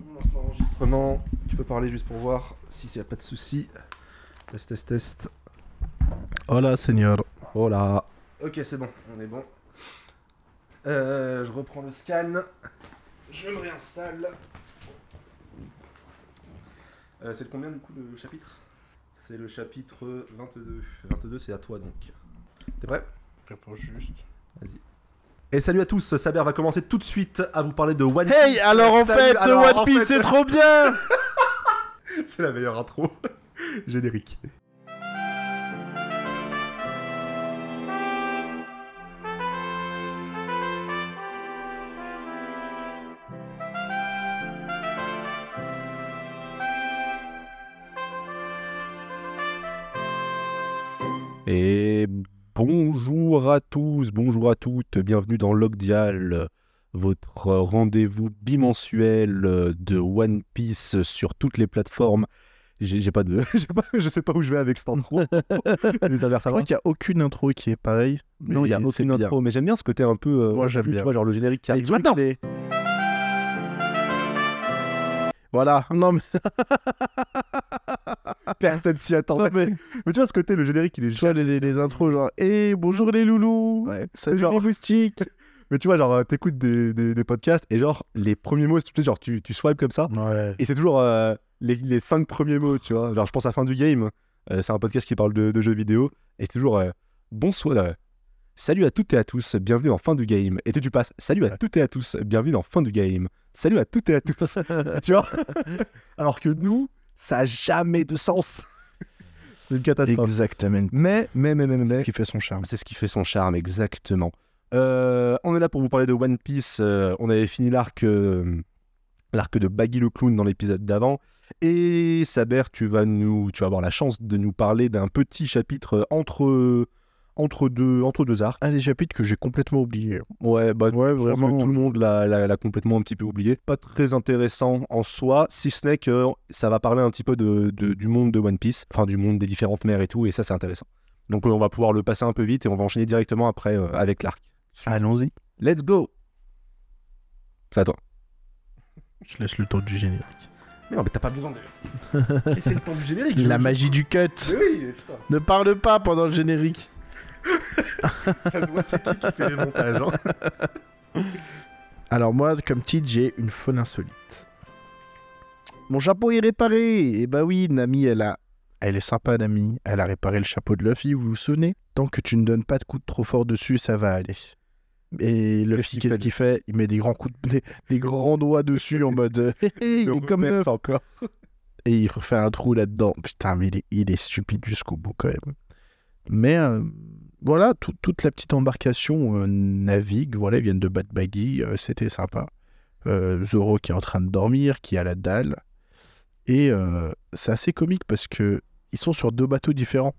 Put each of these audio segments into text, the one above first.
On lance l'enregistrement. Tu peux parler juste pour voir si s'il n'y a pas de souci. Test, test, test. Hola, señor. Hola. Ok, c'est bon, on est bon. Euh, je reprends le scan. Je me réinstalle. Euh, c'est le combien du coup le chapitre? C'est le chapitre 22. 22, c'est à toi donc. T'es prêt? Réponds juste. Vas-y. Et salut à tous, Saber va commencer tout de suite à vous parler de One Piece. Hey, alors en Salut, fait, alors, One en Piece fait- c'est trop bien C'est la meilleure intro. Générique. À tous, bonjour à toutes, bienvenue dans Logdial, votre rendez-vous bimensuel de One Piece sur toutes les plateformes. J'ai pas de, pas- je sais pas où je vais avec cette intro. Les averses Je crois qu'il n'y a aucune intro qui est pareille. non, il y a aucune intro, mais j'aime bien ce côté un peu. euh, Moi, j'aime tu bien. vois, genre le générique qui arrive maintenant. Voilà. Non, mais Personne s'y attend. Non, mais Mais tu vois ce côté, le générique, il est tu vois, les, les intros, genre, hé, bonjour les loulous. Ouais. Salut Genre- les moustiques. Mais tu vois, genre, euh, t'écoutes des, des, des podcasts et genre, les premiers mots, c'est genre, tu, tu swipes comme ça Ouais. et c'est toujours euh, les, les cinq premiers mots, tu vois. Genre, je pense à Fin du Game, euh, c'est un podcast qui parle de, de jeux vidéo et c'est toujours euh, bonsoir. Salut à toutes et à tous, bienvenue dans Fin du Game. Et tu, tu passes, salut à toutes et à tous, bienvenue dans Fin du Game. Salut à toutes et à tous. tu vois? Alors que nous, ça a jamais de sens. c'est une catastrophe. Exactement. Mais, mais, mais, mais, mais, C'est ce qui fait son charme. c'est ce qui fait son charme, exactement. Euh, on est là pour vous parler de One Piece. euh, on avait fini l'arc euh, l'arc de Baggy le Clown dans l'épisode d'avant. Et Saber, tu vas, nous, tu vas avoir la chance de nous parler d'un petit chapitre entre, entre, deux, entre deux arcs. Un des chapitres que j'ai complètement oublié. Ouais, bah, Ouais, je pense que vraiment. tout le monde l'a, l'a- l'a complètement un petit peu oublié. Pas très intéressant en soi, si ce n'est que ça va parler un petit peu de, de- du monde de One Piece, enfin du monde des différentes mers et tout, et ça c'est intéressant. Donc on va pouvoir le passer un peu vite et on va enchaîner directement après euh, avec l'arc. Allons-y. Let's go C'est à toi. Je laisse le temps du générique. Mais non, mais t'as pas besoin de... c'est le temps du générique La magie du cut. Mais oui, putain, Ne parle pas pendant le générique. Ça se voit, c'est qui qui fait les montages. hein. Alors moi, comme titre, j'ai une faune insolite. Mon chapeau est réparé. Et bah oui, Nami, elle a... Elle est sympa, Nami. Elle a réparé le chapeau de Luffy, vous vous souvenez? Tant que tu ne donnes pas de coups de trop fort dessus, ça va aller. Et Luffy, qu'est-ce qu'il fait Il met des grands coups, de... des, des grands doigts dessus en mode... euh, il est comme neuf. encore. Et il refait un trou là-dedans. Putain, mais il est, il est stupide jusqu'au bout quand même. Mais euh, voilà, tout- toute la petite embarcation euh, navigue. Voilà, ils viennent de Bad Baggy. euh, C'était sympa. Zoro qui est en train de dormir, qui a la dalle. Et c'est assez comique parce que ils sont sur deux bateaux différents.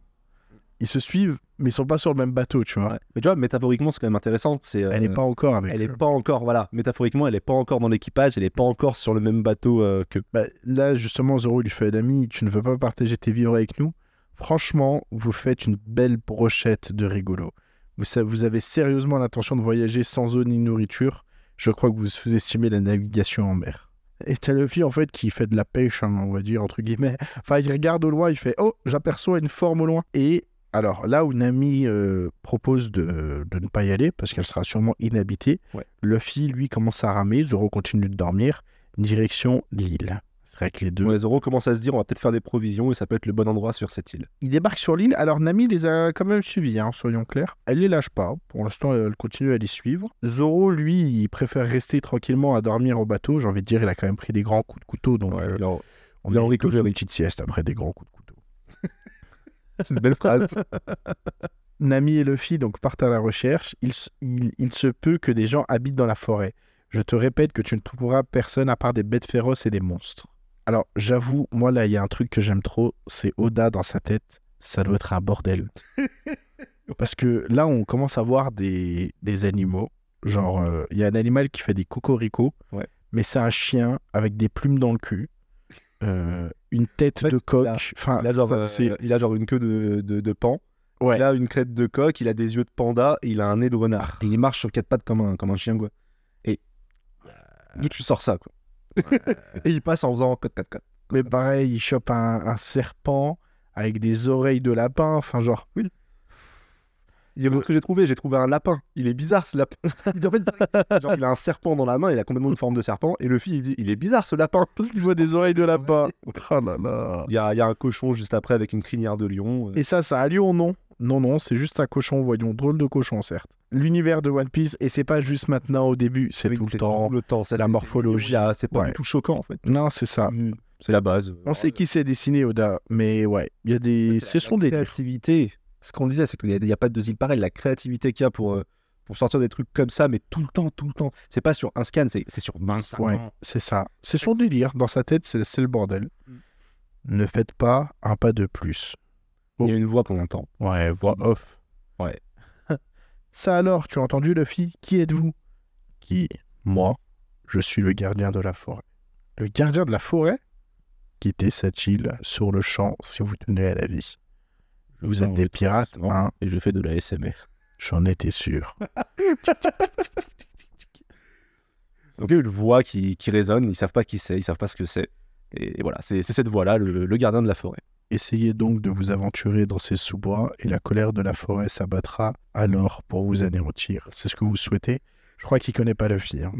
Ils se suivent, mais ils sont pas sur le même bateau, tu vois. Ouais. Mais tu vois, métaphoriquement, c'est quand même intéressant. C'est, Elle n'est pas encore avec Elle est eux. pas encore, voilà, métaphoriquement, elle est pas encore dans l'équipage, elle est pas encore sur le même bateau euh, que. Bah, là, justement, Zoro lui fait Ami, tu ne veux pas partager tes vivres avec nous? Franchement, vous faites une belle brochette de rigolo. Vous, avez sérieusement l'intention de voyager sans eau ni nourriture Je crois que vous sous-estimez la navigation en mer. Et t'as Luffy, en fait, qui fait de la pêche, hein, on va dire, entre guillemets. Enfin, il regarde au loin, il fait Oh, j'aperçois une forme au loin. Et alors, là où Nami euh, propose de, de ne pas y aller, parce qu'elle sera sûrement inhabitée, Ouais. Luffy, lui, commence à ramer. Zoro continue de dormir. Direction l'île. C'est vrai que les deux. Ouais, Zoro commence à se dire, on va peut-être faire des provisions et ça peut être le bon endroit sur cette île. Il débarque sur l'île. Alors Nami les a quand même suivis, hein, soyons clairs. Elle les lâche pas. Pour l'instant, elle continue à les suivre. Zoro, lui, il préfère rester tranquillement à dormir au bateau. J'ai envie de dire, il a quand même pris des grands coups de couteau. Donc, euh, alors, on recovery. une petite sieste après des grands coups de couteau. c'est une belle phrase. Nami et Luffy donc partent à la recherche. Il, s- il- il se peut que des gens habitent dans la forêt. Je te répète que tu ne trouveras personne à part des bêtes féroces et des monstres. Alors, j'avoue, moi là, il y a un truc que j'aime trop, c'est Oda dans sa tête. Ça doit être un bordel. Parce que là, on commence à voir des, des animaux. Genre, euh, il y a un animal qui fait des cocoricots, Ouais. mais c'est un chien avec des plumes dans le cul. Euh, une tête En fait, de coq. il a- Enfin, Il a, genre, ça, euh, il a genre une queue de, de, de pan, Ouais. il a une crête de coq, il a des yeux de panda et il a un nez de renard. Et il marche sur quatre pattes comme un, comme un chien, quoi. Et d'où tu sors ça, quoi Et il passe en faisant code 4 4. Mais pareil, il chope un, un serpent avec des oreilles de lapin. Enfin, genre, Il dit, ce que j'ai trouvé, j'ai trouvé un lapin. Il est bizarre ce lapin. Il, dit, en fait, genre, il a un serpent dans la main, il a complètement une forme de serpent. Et le fils, il dit, il est bizarre ce lapin. parce qu'il voit des oreilles de lapin. Oh là là. Il y a, il y a un cochon juste après avec une crinière de lion. Et ça, c'est un lion, non Non, non, c'est juste un cochon, voyons. Drôle de cochon, certes. L'univers de One Piece, et c'est pas juste maintenant au début, c'est Oui, tout le temps. Le temps. ça, La morphologie. c'est- pas Ouais. du tout choquant en fait. Non, c'est ça. C'est la base. On sait qui c'est dessiné, Oda, mais ouais, il y a des. Ce sont des. créativité. Ce qu'on disait, c'est qu'il n'y a, il y a pas de deux îles pareilles. La créativité qu'il y a pour, euh, pour sortir des trucs comme ça, mais tout le temps, tout le temps. C'est pas sur un scan, c'est sur 25 Ouais, c'est ça. C'est son délire. Dans sa tête, c'est c'est le bordel. Mm. Ne faites pas un pas de plus. Il y a une voix qu'on entend. Ouais, voix off. Ouais. Ça alors, tu as entendu, Luffy? Qui êtes-vous? Qui? Moi, je suis le gardien de la forêt. Le gardien de la forêt? Quittez cette île sur le champ si vous tenez à la vie. Vous êtes des pirates, hein Et je fais de la SMR. J'en étais sûr. Donc il y a une voix qui, qui résonne, ils savent pas qui c'est, ils savent pas ce que c'est. Et voilà, c'est c'est cette voix-là, le, le gardien de la forêt. Essayez donc de vous aventurer dans ces sous-bois et la colère de la forêt s'abattra alors pour vous anéantir. C'est ce que vous souhaitez? Je crois qu'il connaît pas Luffy. hein.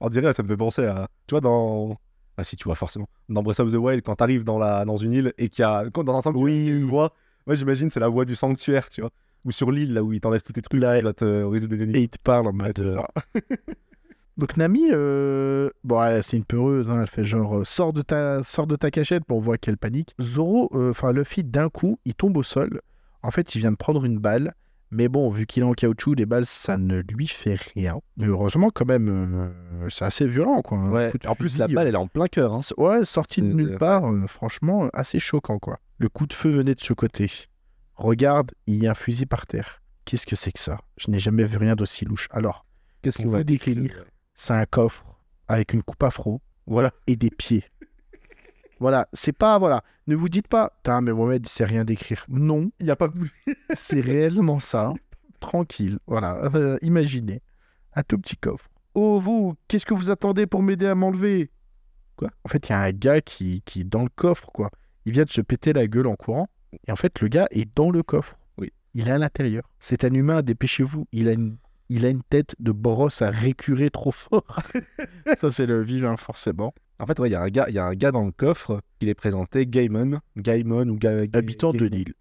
On dirait, ça me fait penser à. Tu vois, dans. Ah si, tu vois, forcément. Dans Breath of the Wild, quand t'arrives dans, la... dans une île et qu'il y a. Quand dans un sanctuaire, il a une voix. Moi, j'imagine, c'est la voix du sanctuaire, tu vois. Ou sur l'île, là où ils t'enlèvent tous tes trucs, Là, te résoudre des. Et il te parle en mode. euh. Donc Nami, euh, bon, elle, c'est une peureuse, hein, elle fait genre euh, sors de ta, sors de ta cachette, bon, on voit qu'elle panique. Zoro, euh, enfin Luffy, d'un coup, il tombe au sol. En fait, il vient de prendre une balle, mais bon, vu qu'il est en caoutchouc, les balles, ça ne lui fait rien. Mais heureusement, quand même, euh, c'est assez violent, quoi. Ouais. En plus, fusil, la balle, elle est en plein cœur. Hein. euh, Ouais, sorti de nulle part, euh, franchement, assez choquant, quoi. Le coup de feu venait de ce côté. Regarde, il y a un fusil par terre. Qu'est-ce que c'est que ça? Je n'ai jamais vu rien d'aussi louche. Alors, Qu'est-ce Pour vous décrire? C'est un coffre avec une coupe afro Voilà. et des pieds. Voilà, c'est pas, voilà, ne vous dites pas, putain, mais Mohamed, il sait rien décrire. Non, Il n'y a pas c'est réellement ça. Tranquille, voilà, Euh, imaginez. Un tout petit coffre. Oh, vous, qu'est-ce que vous attendez pour m'aider à m'enlever? Quoi? En fait, il y a un gars qui, qui est dans le coffre, quoi. Il vient de se péter la gueule en courant. Et en fait, le gars est dans le coffre. Oui. Il est à l'intérieur. C'est un humain, dépêchez-vous. Il a une, il a une tête de brosse à récurer trop fort. ça, c'est le vivant, forcément. En fait, ouais, il y, a un gars- il y a un gars dans le coffre qui est présenté, Gaimon. Gaimon ou Ga... Habitant de l'île.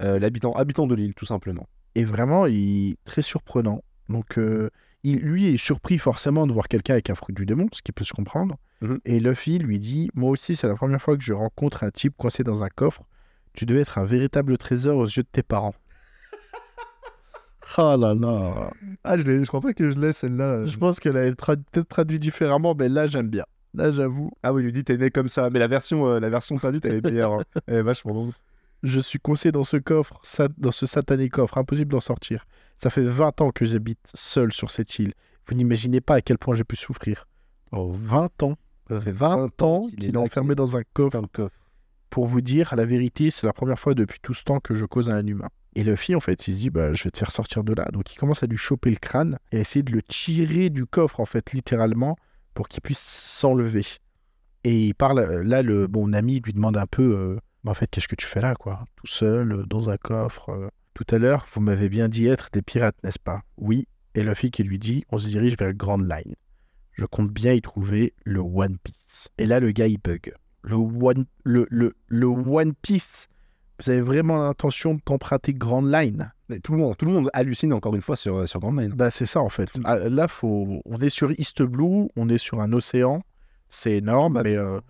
Euh, L'habitant habitant de l'île, tout simplement. Et vraiment, il est très surprenant. Donc, euh, il, lui est surpris forcément de voir quelqu'un avec un fruit du démon, ce qui peut se comprendre. Mhm. Et Luffy lui dit Moi aussi, c'est la première fois que je rencontre un type coincé dans un coffre. Tu devais être un véritable trésor aux yeux de tes parents. Ah là là Ah, je, je crois pas que je l'ai celle-là. Je pense qu'elle a été tra- peut-être traduite différemment, mais là, j'aime bien. Là, j'avoue, Ah oui, il lui dit t'es né comme ça. Mais la version, euh, la version traduite, elle est meilleure. hein. Elle est vachement longue. je suis coincé dans ce coffre, dans ce satané coffre, impossible d'en sortir. Ça fait 20 ans que j'habite seul sur cette île. Vous n'imaginez pas à quel point j'ai pu souffrir. Oh, 20 ans Ça fait 20 ans qu'il est enfermé dans un coffre. Dans le coffre. Pour vous dire, la vérité, c'est la première fois depuis tout ce temps que je cause à un humain. Et Luffy, en fait, il se dit, bah, je vais te faire sortir de là. Donc, il commence à lui choper le crâne et à essayer de le tirer du coffre, en fait, littéralement, pour qu'il puisse s'enlever. Et il parle, euh, là, le bon ami lui demande un peu, Bah, en fait, qu'est-ce que tu fais là, quoi? Tout seul, euh, dans un coffre. Tout à l'heure, vous m'avez bien dit être des pirates, n'est-ce pas? Oui. Et Luffy qui lui dit, on se dirige vers Grand Line. Je compte bien y trouver le One Piece. Et là, le gars, il bug. Le One, le, le, le One Piece. Vous avez vraiment l'intention de t'emprunter Grand Line Mais tout le monde, tout le monde hallucine encore une fois sur, euh, sur Grand Line. Bah, c'est ça, en fait. Ah, Là, faut... on est sur East Blue, on est sur un océan. C'est énorme, Bah, mais... euh,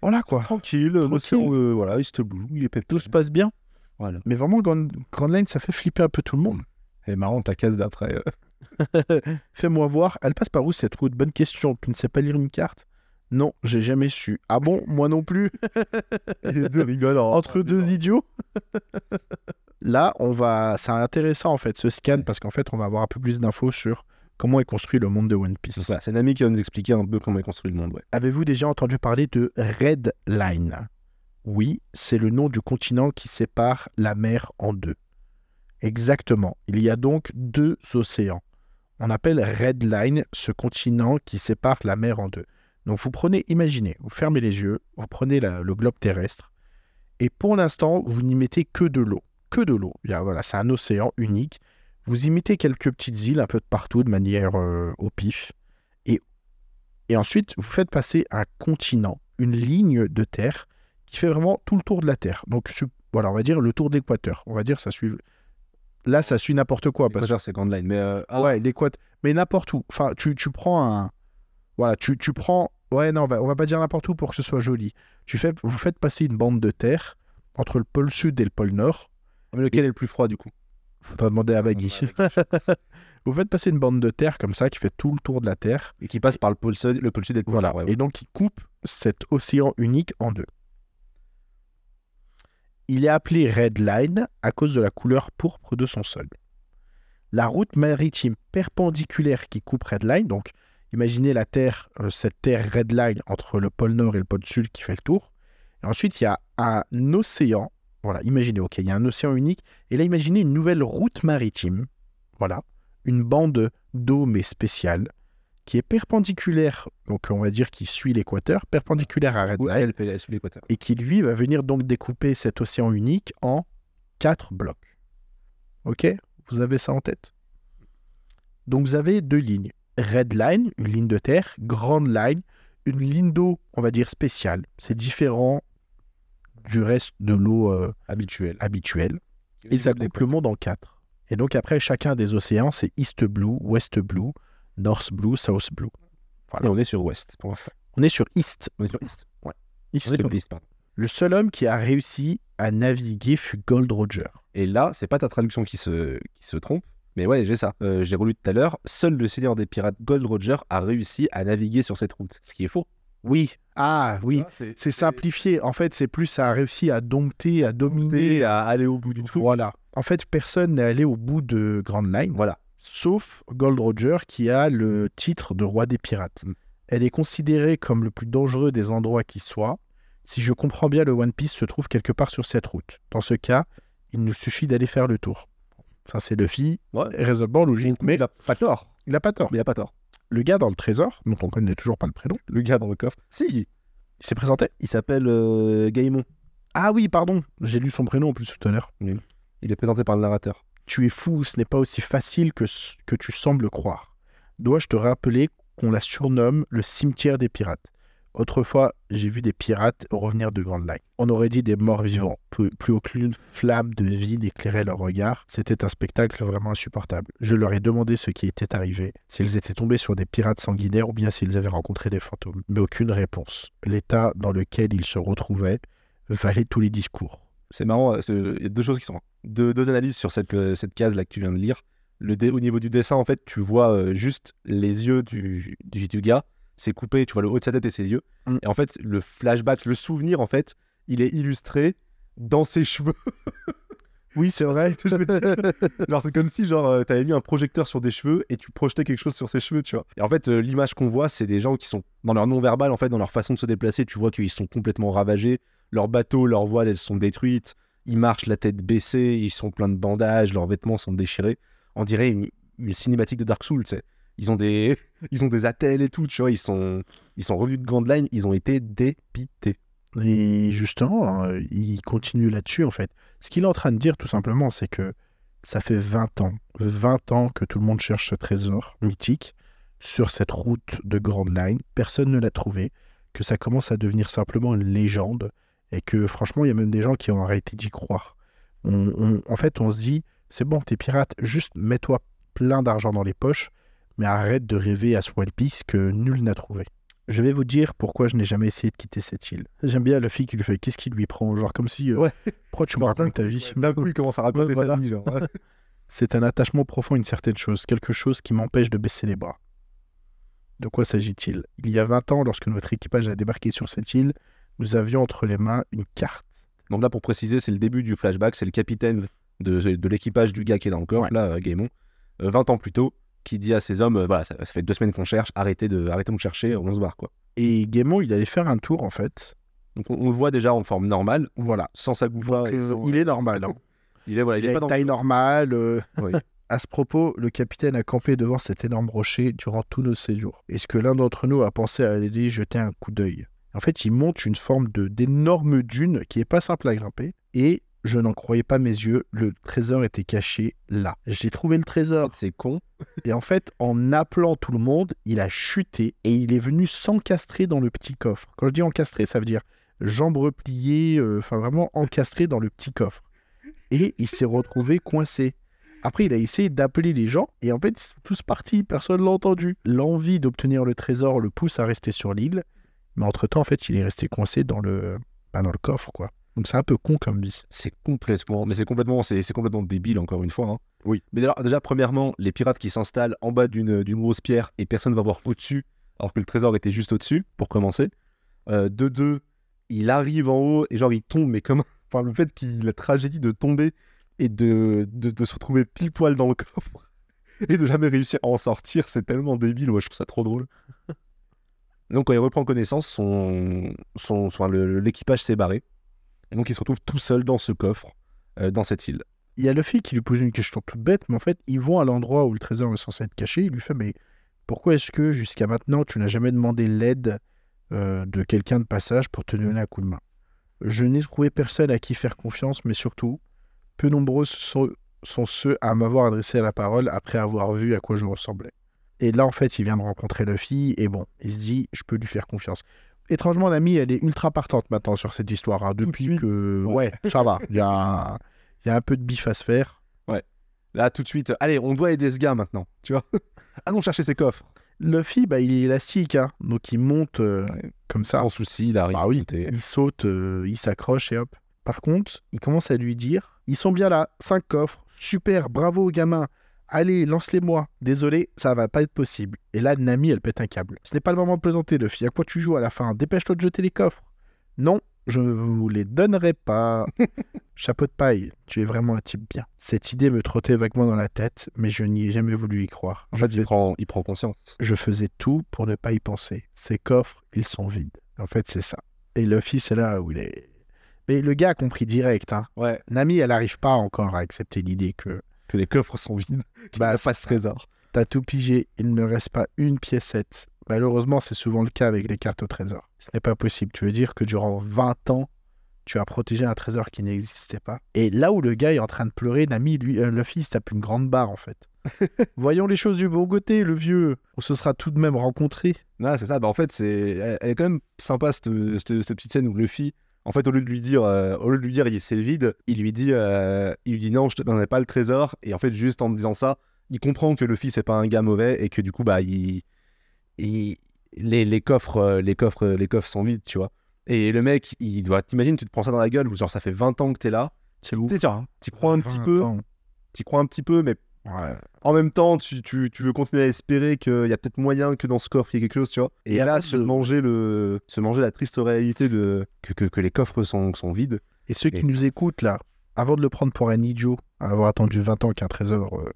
Voilà, quoi. Tranquille, Tranquille. l'océan, euh, voilà, East Blue, il est. Tout se passe bien. Voilà. Mais vraiment, Grand, Grand Line, ça fait flipper un peu tout le monde. C'est marrant ta case d'après. euh. Fais-moi voir, elle passe par où cette route? Bonne question. Tu ne sais pas lire une carte? Non, j'ai jamais su. Ah bon Moi non plus. Les deux rigolent. en- Entre deux idiots. Là, on va. C'est intéressant en fait ce scan parce qu'en fait, on va avoir un peu plus d'infos sur comment est construit le monde de One Piece. voilà, c'est Nami qui va nous expliquer un peu comment est construit le monde. Ouais. Avez-vous déjà entendu parler de Red Line Oui, c'est le nom du continent qui sépare la mer en deux. Exactement. Il y a donc deux océans. On appelle Red Line ce continent qui sépare la mer en deux. Donc vous prenez, imaginez, vous fermez les yeux, vous prenez la- le globe terrestre, et pour l'instant, vous n'y mettez que de l'eau. Que de l'eau. Voilà, c'est un océan unique. Vous y mettez quelques petites îles un peu de partout de manière euh, au pif. Et, et ensuite, vous faites passer un continent, une ligne de terre qui fait vraiment tout le tour de la Terre. Donc voilà, on va dire le tour de l'équateur. On va dire ça suit. Là, ça suit n'importe quoi. Parce... L'équateur, c'est Grand Line. Mais euh, ah, Ouais, l'équateur. Mais n'importe où. Enfin, tu, tu prends un. Voilà, tu, tu prends. Ouais, non, on va, on va pas dire n'importe où pour que ce soit joli. Tu fais, vous faites passer une bande de terre entre le pôle sud et le pôle nord. mais lequel est le plus froid du coup? Faudra demander à Baggy. vous faites passer une bande de terre comme ça qui fait tout le tour de la Terre. Et qui passe par le pôle sud, le pôle sud et le pôle Voilà. nord, ouais, ouais. Et donc, il coupe cet océan unique en deux. Il est appelé Red Line à cause de la couleur pourpre de son sol. La route maritime perpendiculaire qui coupe Red Line, donc imaginez la Terre, euh, cette Terre Red Line entre le pôle Nord et le pôle Sud qui fait le tour. Et ensuite, il y a un océan. Voilà, imaginez, ok, il y a un océan unique. Et là, imaginez une nouvelle route maritime. Voilà, une bande d'eau mais spéciale qui est perpendiculaire, donc on va dire qui suit l'équateur, perpendiculaire à Red Line, elle l'équateur. et qui lui va venir donc découper cet océan unique en quatre blocs. Ok Vous avez ça en tête? Donc vous avez deux lignes. Red Line, une ligne de terre, Grand Line, une ligne d'eau, on va dire spéciale. C'est différent du reste de l'eau euh, Habituel. habituelle. Et ça coupe le monde en quatre. Et donc après, chacun des océans, c'est East Blue, West Blue, North Blue, South Blue. Et on est sur Ouest l'instant. On est sur East. On est sur East. East On est sur. East, pardon. Le seul homme qui a réussi à naviguer fut Gold Roger. Et là, c'est pas ta traduction qui se, qui se trompe. Mais ouais, j'ai ça. Euh, j'ai relu tout à l'heure. Seul le seigneur des pirates Gold Roger a réussi à naviguer sur cette route. Ce qui est faux. Oui. Ah oui. c'est C'est simplifié. En fait, c'est plus ça a réussi à dompter, à dominer. à aller au bout du truc. Voilà. En fait, personne n'est allé au bout de Grand Line, Voilà. sauf Gold Roger qui a le titre de roi des pirates. Mm. Elle est considérée comme le plus dangereux des endroits qui soit. Si je comprends bien, le One Piece se trouve quelque part sur cette route. Dans ce cas, il nous suffit d'aller faire le tour. Ça, c'est Luffy, Ouais. raisonnement logique. Mais Mais il a pas tort. il n'a pas tort. Mais il a pas tort. Le gars dans le trésor, dont on connaît toujours pas le prénom, Le gars dans le coffre. Si, il s'est présenté. il s'appelle euh, Gaimon. Ah oui, pardon, j'ai lu son prénom en plus tout à l'heure. Il est présenté par le narrateur. Tu es fou, ce n'est pas aussi facile que ce que tu sembles croire. Dois-je te rappeler qu'on la surnomme le cimetière des pirates? Autrefois, j'ai vu des pirates revenir de Grand Line. On aurait dit des morts vivants. Plus, aucune flamme de vie n'éclairait leur regard. C'était un spectacle vraiment insupportable. Je leur ai demandé ce qui était arrivé, s'ils étaient tombés sur des pirates sanguinaires ou bien s'ils avaient rencontré des fantômes. Mais aucune réponse. L'état dans lequel ils se retrouvaient valait tous les discours. C'est marrant, euh, il y a deux choses qui sont. Deux, analyses sur cette, euh, cette case là que tu viens de lire. Au niveau du dessin, en fait, tu vois euh, juste les yeux du, du, du gars. C'est coupé, tu vois le haut de sa tête et ses yeux. Mm. Et en fait, le flashback, le souvenir, en fait, il est illustré dans ses cheveux. Oui, c'est vrai. Genre, c'est comme si, genre, euh, t'avais mis un projecteur sur des cheveux et tu projetais quelque chose sur ses cheveux, tu vois. Et en fait, euh, l'image qu'on voit, c'est des gens qui sont dans leur non-verbal, en fait, dans leur façon de se déplacer. Tu vois qu'ils sont complètement ravagés. Leurs bateaux, leurs voiles, elles sont détruites. Ils marchent la tête baissée, ils sont pleins de bandages, leurs vêtements sont déchirés. On dirait une, une cinématique de Dark Souls, tu sais. Ils ont des, ils ont des attelles et tout, tu vois. Ils sont, ils sont revenus de Grand Line, ils ont été dépités. Et justement, euh, il continue là-dessus, en fait. Ce qu'il est en train de dire, tout simplement, c'est que ça fait 20 ans, 20 ans que tout le monde cherche ce trésor mythique sur cette route de Grand Line. Personne ne l'a trouvé, que ça commence à devenir simplement une légende, et que franchement, il y a même des gens qui ont arrêté d'y croire. En fait, on se dit, c'est bon, t'es pirate, juste mets-toi plein d'argent dans les poches, mais arrête de rêver à ce One Piece que nul n'a trouvé. Je vais vous dire pourquoi je n'ai jamais essayé de quitter cette île. J'aime bien le fille qui lui fait qu'est-ce qui lui prend Genre comme si. euh, Ouais. Pourquoi tu me racontes ta vie? D'un coup, il commence à raconter Ouais, voilà. sa vie, genre. ouais. C'est un attachement profond à une certaine chose, quelque chose qui m'empêche de baisser les bras. De quoi s'agit-il? Il y a 20 ans, lorsque notre équipage a débarqué sur cette île, nous avions entre les mains une carte. Donc là, pour préciser, c'est le début du flashback. C'est le capitaine de, de l'équipage du gars qui est dans le corps, Ouais. là, euh, Gaemon, euh, 20 ans plus tôt, qui dit à ses hommes euh, voilà, ça, ça fait deux semaines qu'on cherche, arrêtez de, arrêtez de chercher, on se barre, quoi. Et Gaemon, il allait faire un tour en fait. Donc on, on le voit déjà en forme normale, Voilà. sans sa gouffre. Euh, il est normal. hein. il est, voilà, Il, il est a pas une dans taille normale. euh, Oui. À ce propos, le capitaine a campé devant cet énorme rocher durant tous nos séjours. Est-ce que l'un d'entre nous a pensé à aller y jeter un coup d'œil? En fait, il monte une forme de d'énorme dune qui est pas simple à grimper et je n'en croyais pas mes yeux, le trésor était caché là. J'ai trouvé le trésor C'est con. et en fait, en appelant tout le monde, il a chuté et il est venu s'encastrer dans le petit coffre. Quand je dis encastrer, ça veut dire jambes repliées, euh, enfin vraiment encastré dans le petit coffre. Et il s'est retrouvé coincé. Après, il a essayé d'appeler les gens et en fait, ils sont tous partis, personne l'a entendu. L'envie d'obtenir le trésor le pousse à rester sur l'île, mais entre-temps, en fait, il est resté coincé dans le, bah, dans le coffre, quoi. Donc c'est un peu con comme vie. C'est complètement, mais c'est complètement, c'est c'est complètement débile encore une fois. hein. Oui. Mais déjà, déjà, premièrement, les pirates qui s'installent en bas d'une d'une grosse pierre et personne va voir au-dessus, alors que le trésor était juste au-dessus, pour commencer. Euh, de deux, il arrive en haut et genre il tombe, mais comme, enfin le fait qu'il la tragédie de tomber et de, de, de se retrouver pile poil dans le coffre et de jamais réussir à en sortir, c'est tellement débile. Moi, je trouve ça trop drôle. Donc quand il reprend connaissance, son, son, son- le- l'équipage s'est barré. Et donc il se retrouve tout seul dans ce coffre, euh, dans cette île. Il y a Luffy qui lui pose une question toute bête, mais en fait, ils vont à l'endroit où le trésor est censé être caché. Il lui fait Mais pourquoi est-ce que jusqu'à maintenant, tu n'as jamais demandé l'aide euh, de quelqu'un de passage pour te donner un coup de main? Je n'ai trouvé personne à qui faire confiance, mais surtout, peu nombreux sont, sont ceux à m'avoir adressé la parole après avoir vu à quoi je ressemblais. Et là, en fait, il vient de rencontrer Luffy, et bon, il se dit Je peux lui faire confiance. Étrangement, Nami, elle est ultra partante maintenant sur cette histoire. hein, de depuis que. ouais. Ouais, ça va. Il y a, il y a un peu de bif à se faire. Là, tout de suite, allez, on doit aider ce gars maintenant, tu vois. Allons chercher ses coffres. Luffy, bah, il est élastique, hein, donc il monte euh, Ouais. comme ça. Sans souci, il arrive. Bah oui. Il saute, euh, il s'accroche et hop. Par contre, il commence à lui dire Ils sont bien là, cinq coffres, super, bravo gamin. Allez, lance-les-moi. Désolé, ça va pas être possible. Et là, Nami, elle pète un câble. Ce n'est pas le moment de plaisanter, Luffy. À quoi tu joues à la fin? Dépêche-toi de jeter les coffres. Non, je ne vous les donnerai pas. Chapeau de paille, tu es vraiment un type bien. Cette idée me trottait vaguement dans la tête, mais je n'y ai jamais voulu y croire. En Je fait, il prend, il prend conscience. je faisais tout pour ne pas y penser. Ces coffres, ils sont vides. En fait, c'est ça. Et Luffy, c'est là où il est. Mais le gars a compris direct. Hein. Ouais. Nami, elle n'arrive pas encore à accepter l'idée que Que les coffres sont vides. Bah, pas ce ça. trésor. t'as tout pigé, il ne reste pas une piécette. Malheureusement, c'est souvent le cas avec les cartes au trésor. Ce n'est pas possible. Tu veux dire que durant 20 ans, tu as protégé un trésor qui n'existait pas. Et là où le gars est en train de pleurer, Nami, lui, euh, Luffy, il se tape une grande barre en fait. Voyons les choses du bon côté, le vieux. On se sera tout de même rencontrés. Non, c'est ça. Bah, en fait, c'est, elle, elle est quand même sympa cette, cette, cette petite scène où Luffy, en fait, au lieu de lui dire, euh, au lieu de lui dire, il- c'est vide, il lui dit, euh, il lui dit non, je te donnerai pas le trésor. Et en fait, juste en disant ça, il comprend que Luffy c'est pas un gars mauvais et que du coup, bah, il, il- les, les coffres, euh, les coffres, les coffres sont vides, tu vois. Et le mec, il doit, t'imagines, tu te prends ça dans la gueule, ou genre ça fait 20 ans que t'es là. C'est Tu sais, tiens, t'y crois un petit 20 peu, t'y crois un petit peu, mais Ouais. en même temps, tu, tu, tu veux continuer à espérer qu'il y a peut-être moyen que dans ce coffre il y ait quelque chose, tu vois. Et Et là, se de- manger, le, se manger la triste réalité de que, que, que les coffres sont, sont vides. Et ceux qui Et- nous écoutent là, avant de le prendre pour un idiot, à avoir attendu 20 ans qu'un trésor euh,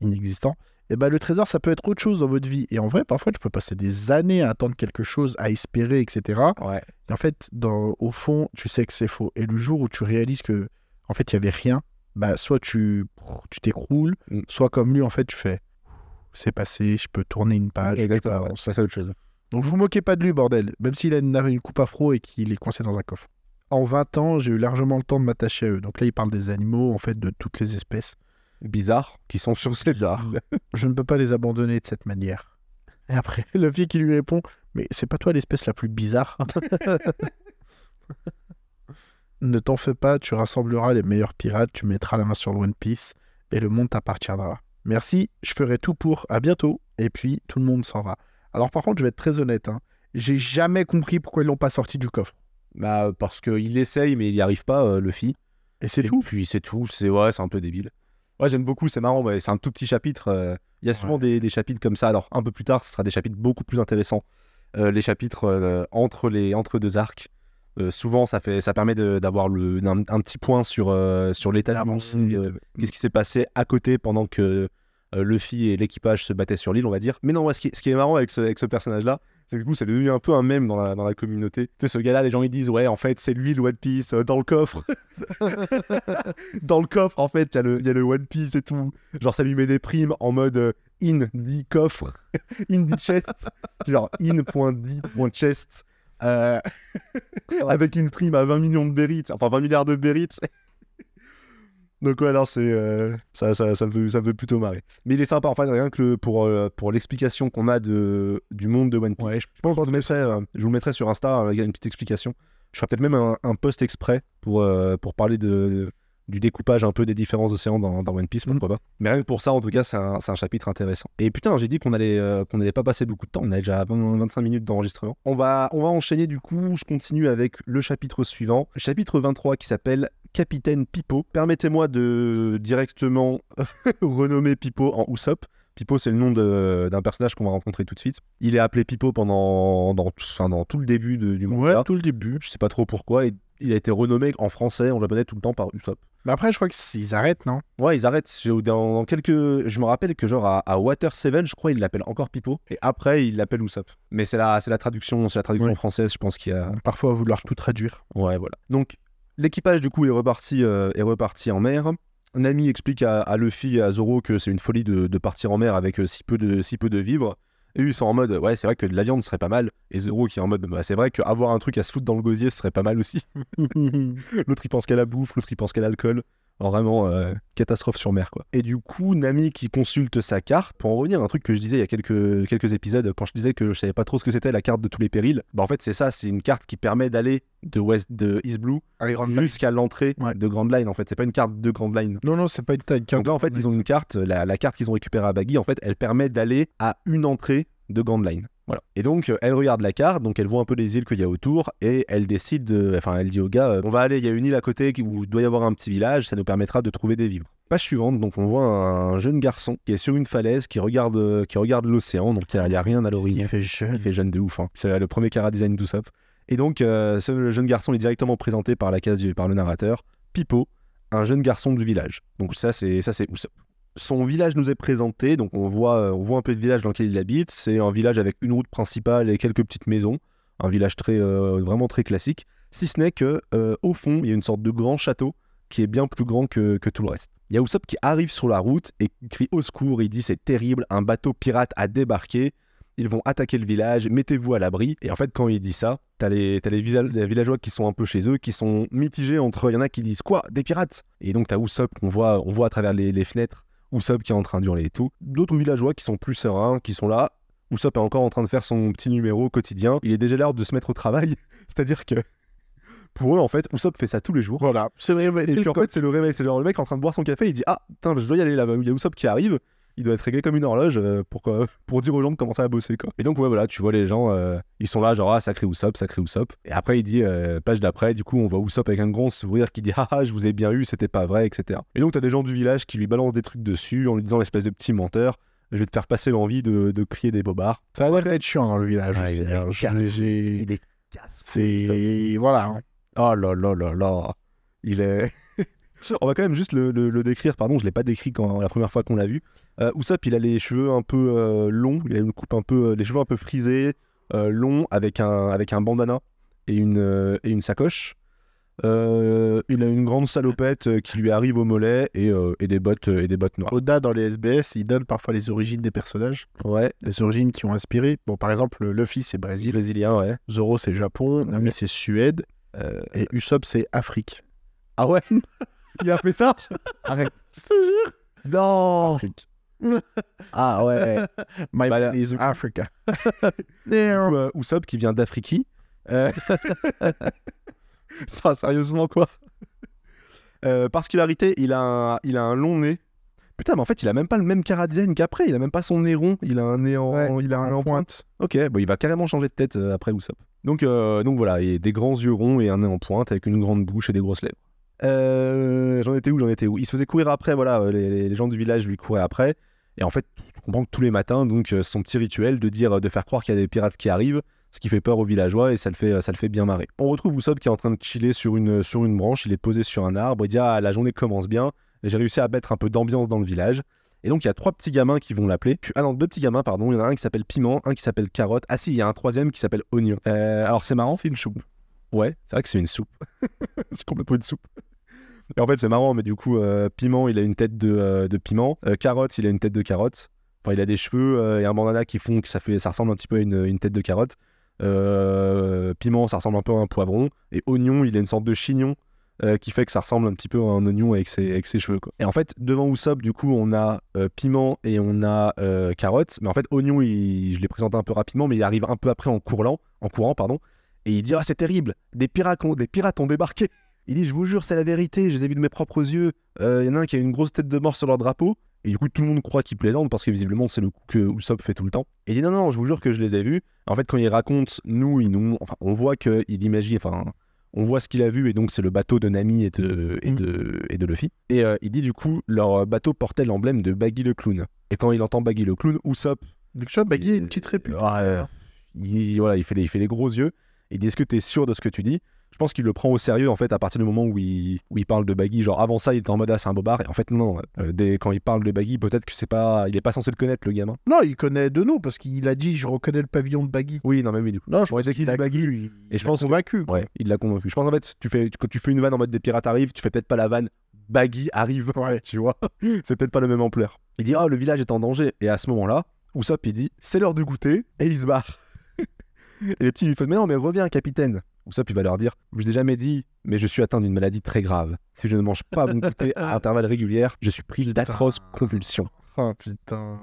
inexistant, eh ben, le trésor, ça peut être autre chose dans votre vie. Et en vrai, parfois, tu peux passer des années à attendre quelque chose, à espérer, etc. Ouais. Et en fait, dans, au fond, tu sais que c'est faux. Et le jour où tu réalises que, en fait, il y avait rien, bah, soit tu tu t'écroules, Mm. soit comme lui, en fait, tu fais c'est passé, je peux tourner une page. Exactement. ouais. c'est autre chose. Donc vous vous moquez pas de lui, bordel, même s'il a une, une coupe afro et qu'il est coincé dans un coffre. En 20 ans, j'ai eu largement le temps de m'attacher à eux. Donc là, il parle des animaux, en fait, de toutes les espèces. Bizarres qui sont sur cette Bizarre. île. Je ne peux pas les abandonner de cette manière. Et après, le vieux qui lui répond Mais c'est pas toi l'espèce la plus bizarre Ne t'en fais pas, tu rassembleras les meilleurs pirates, tu mettras la main sur le One Piece et le monde t'appartiendra. Merci, je ferai tout pour. À bientôt. Et puis, tout le monde s'en va. Alors, par contre, je vais être très honnête. hein. J'ai jamais compris pourquoi ils l'ont pas sorti du coffre. Bah, parce qu'il essaye, mais il n'y arrive pas, euh, Luffy. Et c'est tout. Puis c'est tout. C'est ouais, c'est un peu débile. Ouais, j'aime beaucoup, c'est marrant. ouais, c'est un tout petit chapitre. euh, Il y a souvent des, des chapitres comme ça. Alors, un peu plus tard, ce sera des chapitres beaucoup plus intéressants. Euh, les chapitres euh, entre, les, entre deux arcs. Euh, souvent, ça, fait, ça permet d'avoir un, un petit point sur, euh, sur l'état de- euh, Qu'est-ce qui s'est passé à côté pendant que euh, Luffy et l'équipage se battaient sur l'île, on va dire. Mais non, ce, qui, ce qui est marrant avec ce, avec ce personnage-là, c'est que du coup, c'est devenu un peu un mème dans la, dans la communauté. Tu sais, ce gars-là, les gens ils disent, ouais, en fait, c'est lui le One Piece dans le coffre. dans le coffre, en fait, il y, a le- il y a le One Piece et tout. Genre, ça lui met des primes en mode in dit coffre, in dit chest. Genre, in.d.chest. Euh, avec une prime à 20 millions de berries, enfin 20 milliards de berries. Donc ouais, alors c'est euh, ça, ça, ça, me fait, ça me fait plutôt marrer. Mais il est sympa, en fait, rien que le- pour, euh, pour l'explication qu'on a de, du monde de One Piece. Ouais, je pense que je, vous mettrai, euh, je vous le mettrai sur Insta, euh, il y a une petite explication. Je ferai peut-être même un, un post exprès pour, pour parler de, du découpage un peu des différents océans dans, dans One Piece, pourquoi pas. Mais rien que pour ça, en tout cas, c'est un, chapitre intéressant. Et putain, j'ai dit qu'on allait, euh, qu'on allait pas passer beaucoup de temps, on a déjà 20 25 minutes d'enregistrement. On va, on va enchaîner du coup, je continue avec le chapitre suivant, chapitre 23 qui s'appelle Capitaine Pipo. Permettez-moi de directement renommer Pipo en Usopp. Pipo, c'est le nom de- d'un personnage qu'on va rencontrer tout de suite. Il est appelé Pipo pendant dans, enfin, dans tout le début de- du manga. Ouais, tout le début. Je sais pas trop pourquoi. et il a été renommé en français, en japonais tout le temps par Usopp. Mais après, je crois qu'ils arrêtent, non? Ouais, ils arrêtent. J'ai- Dans, dans quelques... Je me rappelle que genre à, à Water 7, je crois, il l'appelle encore Pipo. Et après, il l'appelle Usopp. Mais c'est la, c'est la traduction, c'est la traduction française, je pense qu'il y a. Parfois, vouloir tout traduire. Ouais, voilà. Donc, l'équipage, du coup, est reparti, euh, est reparti en mer. Nami explique à, à Luffy et à Zoro que c'est une folie de, de partir en mer avec euh, si, peu de, si peu de vivres. Et eux, ils sont en mode, ouais, c'est vrai que de la viande serait pas mal. Et Zoro qui est en mode, bah, c'est vrai qu'avoir un truc à se foutre dans le gosier, ce serait pas mal aussi. L'autre, il pense qu'à la bouffe, l'autre, il pense qu'à l'alcool. Vraiment, euh, catastrophe sur mer, quoi. Et du coup, Nami qui consulte sa carte, pour en revenir à un truc que je disais il y a quelques, quelques épisodes, quand je disais que je savais pas trop ce que c'était la carte de tous les périls, bah en fait, c'est ça, c'est une carte qui permet d'aller de West, de East Blue jusqu'à l'entrée Ouais. de Grand Line, en fait. C'est pas une carte de Grand Line. Non, non, c'est pas une taille. Donc là, en fait, ils ont une carte, la, la carte qu'ils ont récupérée à Baggy, en fait, elle permet d'aller à une entrée de Grand Line. Voilà. Et donc, euh, elle regarde la carte, donc elle voit un peu les îles qu'il y a autour, et elle décide de. Enfin, elle dit au gars euh, on va aller, il y a une île à côté où il doit y avoir un petit village, ça nous permettra de trouver des vivres. Page suivante, donc on voit un jeune garçon qui est sur une falaise, qui regarde, euh, qui regarde l'océan, donc il n'y a, rien à l'horizon. Il fait jeune. Il fait jeune de ouf. hein. C'est le premier Cara Design d'Usopp. Et donc, euh, ce jeune garçon est directement présenté par la case du- par le narrateur, Pipo, un jeune garçon du village. Donc ça, c'est ça, c'est Usopp. Son village nous est présenté, donc on voit, euh, on voit un peu le village dans lequel il habite. C'est un village avec une route principale et quelques petites maisons. Un village très, euh, vraiment très classique. Si ce n'est que euh, au fond, il y a une sorte de grand château qui est bien plus grand que, tout le reste. Il y a Usopp qui arrive sur la route et crie au secours. Il dit c'est terrible, un bateau pirate a débarqué ils vont attaquer le village, mettez-vous à l'abri. Et en fait, quand il dit ça, t'as les, t'as les, villageois qui sont un peu chez eux, qui sont mitigés entre. Il y en a qui disent quoi Des pirates? Et donc, t'as Usopp qu'on voit, on voit à travers les fenêtres, Usopp qui est en train d'hurler et tout. D'autres villageois qui sont plus sereins, qui sont là. Usopp est encore en train de faire son petit numéro quotidien. Il est déjà l'heure de se mettre au travail. C'est-à-dire que. Pour eux, en fait, Usopp fait ça tous les jours. Voilà, c'est le réveil. Et c'est puis le en fait, c'est le réveil. C'est genre le mec en train de boire son café, il dit Ah, putain, je dois y aller là-bas. Il y a Usopp qui arrive. Il doit être réglé comme une horloge euh, pour, quoi- pour dire aux gens de commencer à bosser. Quoi. Et donc, ouais, voilà, tu vois les gens, euh, ils sont là, genre, ah, sacré Usopp, sacré Usopp. Et après, il dit, euh, page d'après, du coup, on voit Usopp avec un grand sourire qui dit Ah, ah, je vous ai bien eu, c'était pas vrai, etc. Et donc, t'as des gens du village qui lui balancent des trucs dessus en lui disant, espèce de petit menteur, je vais te faire passer l'envie de, de crier des bobards. Ça a l'air d'être chiant dans le village. Ouais, aussi, il est hein. casse- J'ai- est casse. C'est. Voilà. hein. Oh là là là là. Il est. On va quand même juste le, le- le décrire, pardon, je l'ai pas décrit quand la première fois qu'on l'a vu. Euh, Usopp, il a les cheveux un peu euh, longs, il a une coupe un peu, euh, les cheveux un peu frisés, euh, longs, avec un, avec un bandana et une, et une sacoche. Il a une grande salopette qui lui arrive au mollet et, et des bottes et des bottes noires. Oda, dans les SBS, il donne parfois les origines des personnages, Ouais, les origines qui ont inspiré. Bon, par exemple, Luffy, c'est Brésil. brésilien, ouais. Zoro, c'est Japon. Nami, c'est Suède. Et Usopp, c'est Afrique. Ah ouais? Il a fait ça Arrête. Je te jure. Non Afrique. Ah ouais My Bah, is Africa. Ou, euh, qui vient d'Afrique. Euh... ça, sérieusement, quoi Euh, Particularité, il a, un, il a un long nez. Putain, mais en fait, il a même pas le même cara design qu'après. Il a même pas son nez rond. Il a un nez en, Ouais, il a un en pointe. Ok, bon, il va carrément changer de tête euh, après Usopp. Donc, euh, donc voilà, il a des grands yeux ronds et un nez en pointe avec une grande bouche et des grosses lèvres. Euh, j'en étais où J'en étais où? Il se faisait courir après, voilà, euh, les, gens du village lui couraient après. Et en fait, tu comprends que tous les matins, donc euh, son petit rituel de dire, de faire croire qu'il y a des pirates qui arrivent, ce qui fait peur aux villageois et ça le fait, ça le fait bien marrer. On retrouve Usopp qui est en train de chiller sur une, sur une branche, il est posé sur un arbre, il dit ah la journée commence bien, j'ai réussi à mettre un peu d'ambiance dans le village. Et donc il y a trois petits gamins qui vont l'appeler. Ah non, deux petits gamins, pardon. Il y en a un qui s'appelle Piment, un qui s'appelle Carotte. Ah si, il y a un troisième qui s'appelle Oignon. Euh, alors c'est marrant. C'est une soupe. Ouais, c'est vrai que c'est une soupe. c'est complètement une soupe. Et en fait, c'est marrant, mais du coup, euh, Piment, il a une tête de, euh, de piment. Euh, carotte, il a une tête de carotte. Enfin, il a des cheveux et un bandana qui font que ça, fait, ça ressemble un petit peu à une, une tête de carotte. Piment, ça ressemble un peu à un poivron. Et Oignon, il a une sorte de chignon qui fait que ça ressemble un petit peu à un oignon avec ses, avec ses cheveux. Et en fait, devant Usopp, du coup, on a Piment et on a Carotte. Mais en fait, Oignon, je l'ai présenté un peu rapidement, mais il arrive un peu après en courant, en courant pardon. Et il dit Ah, c'est terrible, des pirates, ont, des pirates ont débarqué. Il dit Je vous jure, c'est la vérité, je les ai vus de mes propres yeux. Euh, Il y en a un qui a une grosse tête de mort sur leur drapeau. Et du coup, tout le monde croit qu'il plaisante parce que visiblement, c'est le coup que Usopp fait tout le temps. Et il dit Non, non, je vous jure que je les ai vus. En fait, quand il raconte, nous, il nous, enfin, on voit qu'il imagine, enfin, on voit ce qu'il a vu, et donc c'est le bateau de Nami et de, et Mm. de, et de Luffy. Et euh, il dit du coup, leur bateau portait l'emblème de Baggy le clown. Et quand il entend Baggy le clown, Usopp, vois, Baggy a une petite réplique. euh, il, voilà, il, fait les, il fait les gros yeux. Il dit Est-ce que tu es sûr de ce que tu dis? Je pense qu'il le prend au sérieux en fait à partir du moment où il, où il parle de Baggy. Genre avant ça, il était en mode Ah, c'est un bobard. Et en fait, non. euh, dès, quand il parle de Baggy, peut-être que c'est pas. Il est pas censé le connaître, le gamin. Non, il connaît de nous parce qu'il a dit Je reconnais le pavillon de Baggy. Oui, non, mais oui, du coup. Non, je Bon, pense qu'il Baggy. il- Et je l'a pense convaincu. Ouais, il l'a convaincu. Je pense en fait, tu fais, quand tu fais une vanne en mode des pirates arrivent, tu fais peut-être pas la vanne Baggy arrive. Ouais. tu vois? c'est peut-être pas le même ampleur. Il dit Ah, le village est en danger. Et à ce moment-là, Usopp, il dit C'est l'heure de goûter. Et il se barre. Et les petits lui font Mais non, mais reviens, capitaine. Usopp, il va leur dire Je vous ai jamais dit, mais je suis atteint d'une maladie très grave. Si je ne mange pas mon goûter à intervalles réguliers, je suis pris d'atroces convulsions. Oh putain.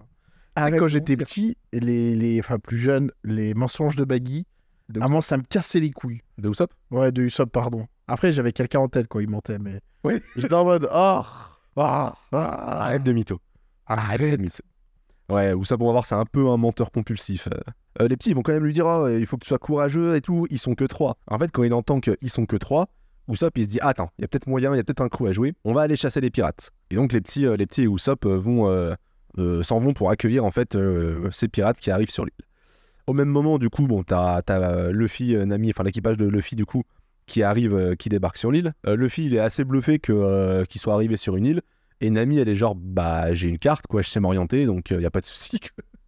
Ah, quand j'étais petit, les, les, enfin plus jeune, les mensonges de Baggy, De avant ça me cassait les couilles. De Usopp? Ouais, de Usopp, pardon. Après, j'avais quelqu'un en tête quand il mentait, mais. Oui. J'étais en mode Ah Ah Ah Arrête de mytho. Arrête de mytho. Ouais, Usopp, on va voir, c'est un peu un menteur compulsif. Euh, euh, les petits, ils vont quand même lui dire Ah, il faut que tu sois courageux et tout. Ils sont que trois. En fait, quand il entend qu'ils sont que trois, Usopp, il se dit Ah, Attends, il y a peut-être moyen, il y a peut-être un coup à jouer. On va aller chasser les pirates. Et donc, les petits, euh, les petits et Usopp vont, s'en vont pour accueillir en fait ces pirates qui arrivent sur l'île. Au même moment, du coup, bon, t'as Luffy, Nami, enfin l'équipage de Luffy, du coup, qui arrive, qui débarque sur l'île. Luffy, il est assez bluffé que, qu'il soit arrivé sur une île. Et Nami, elle est genre, bah, j'ai une carte, quoi, je sais m'orienter, donc il y a pas de souci.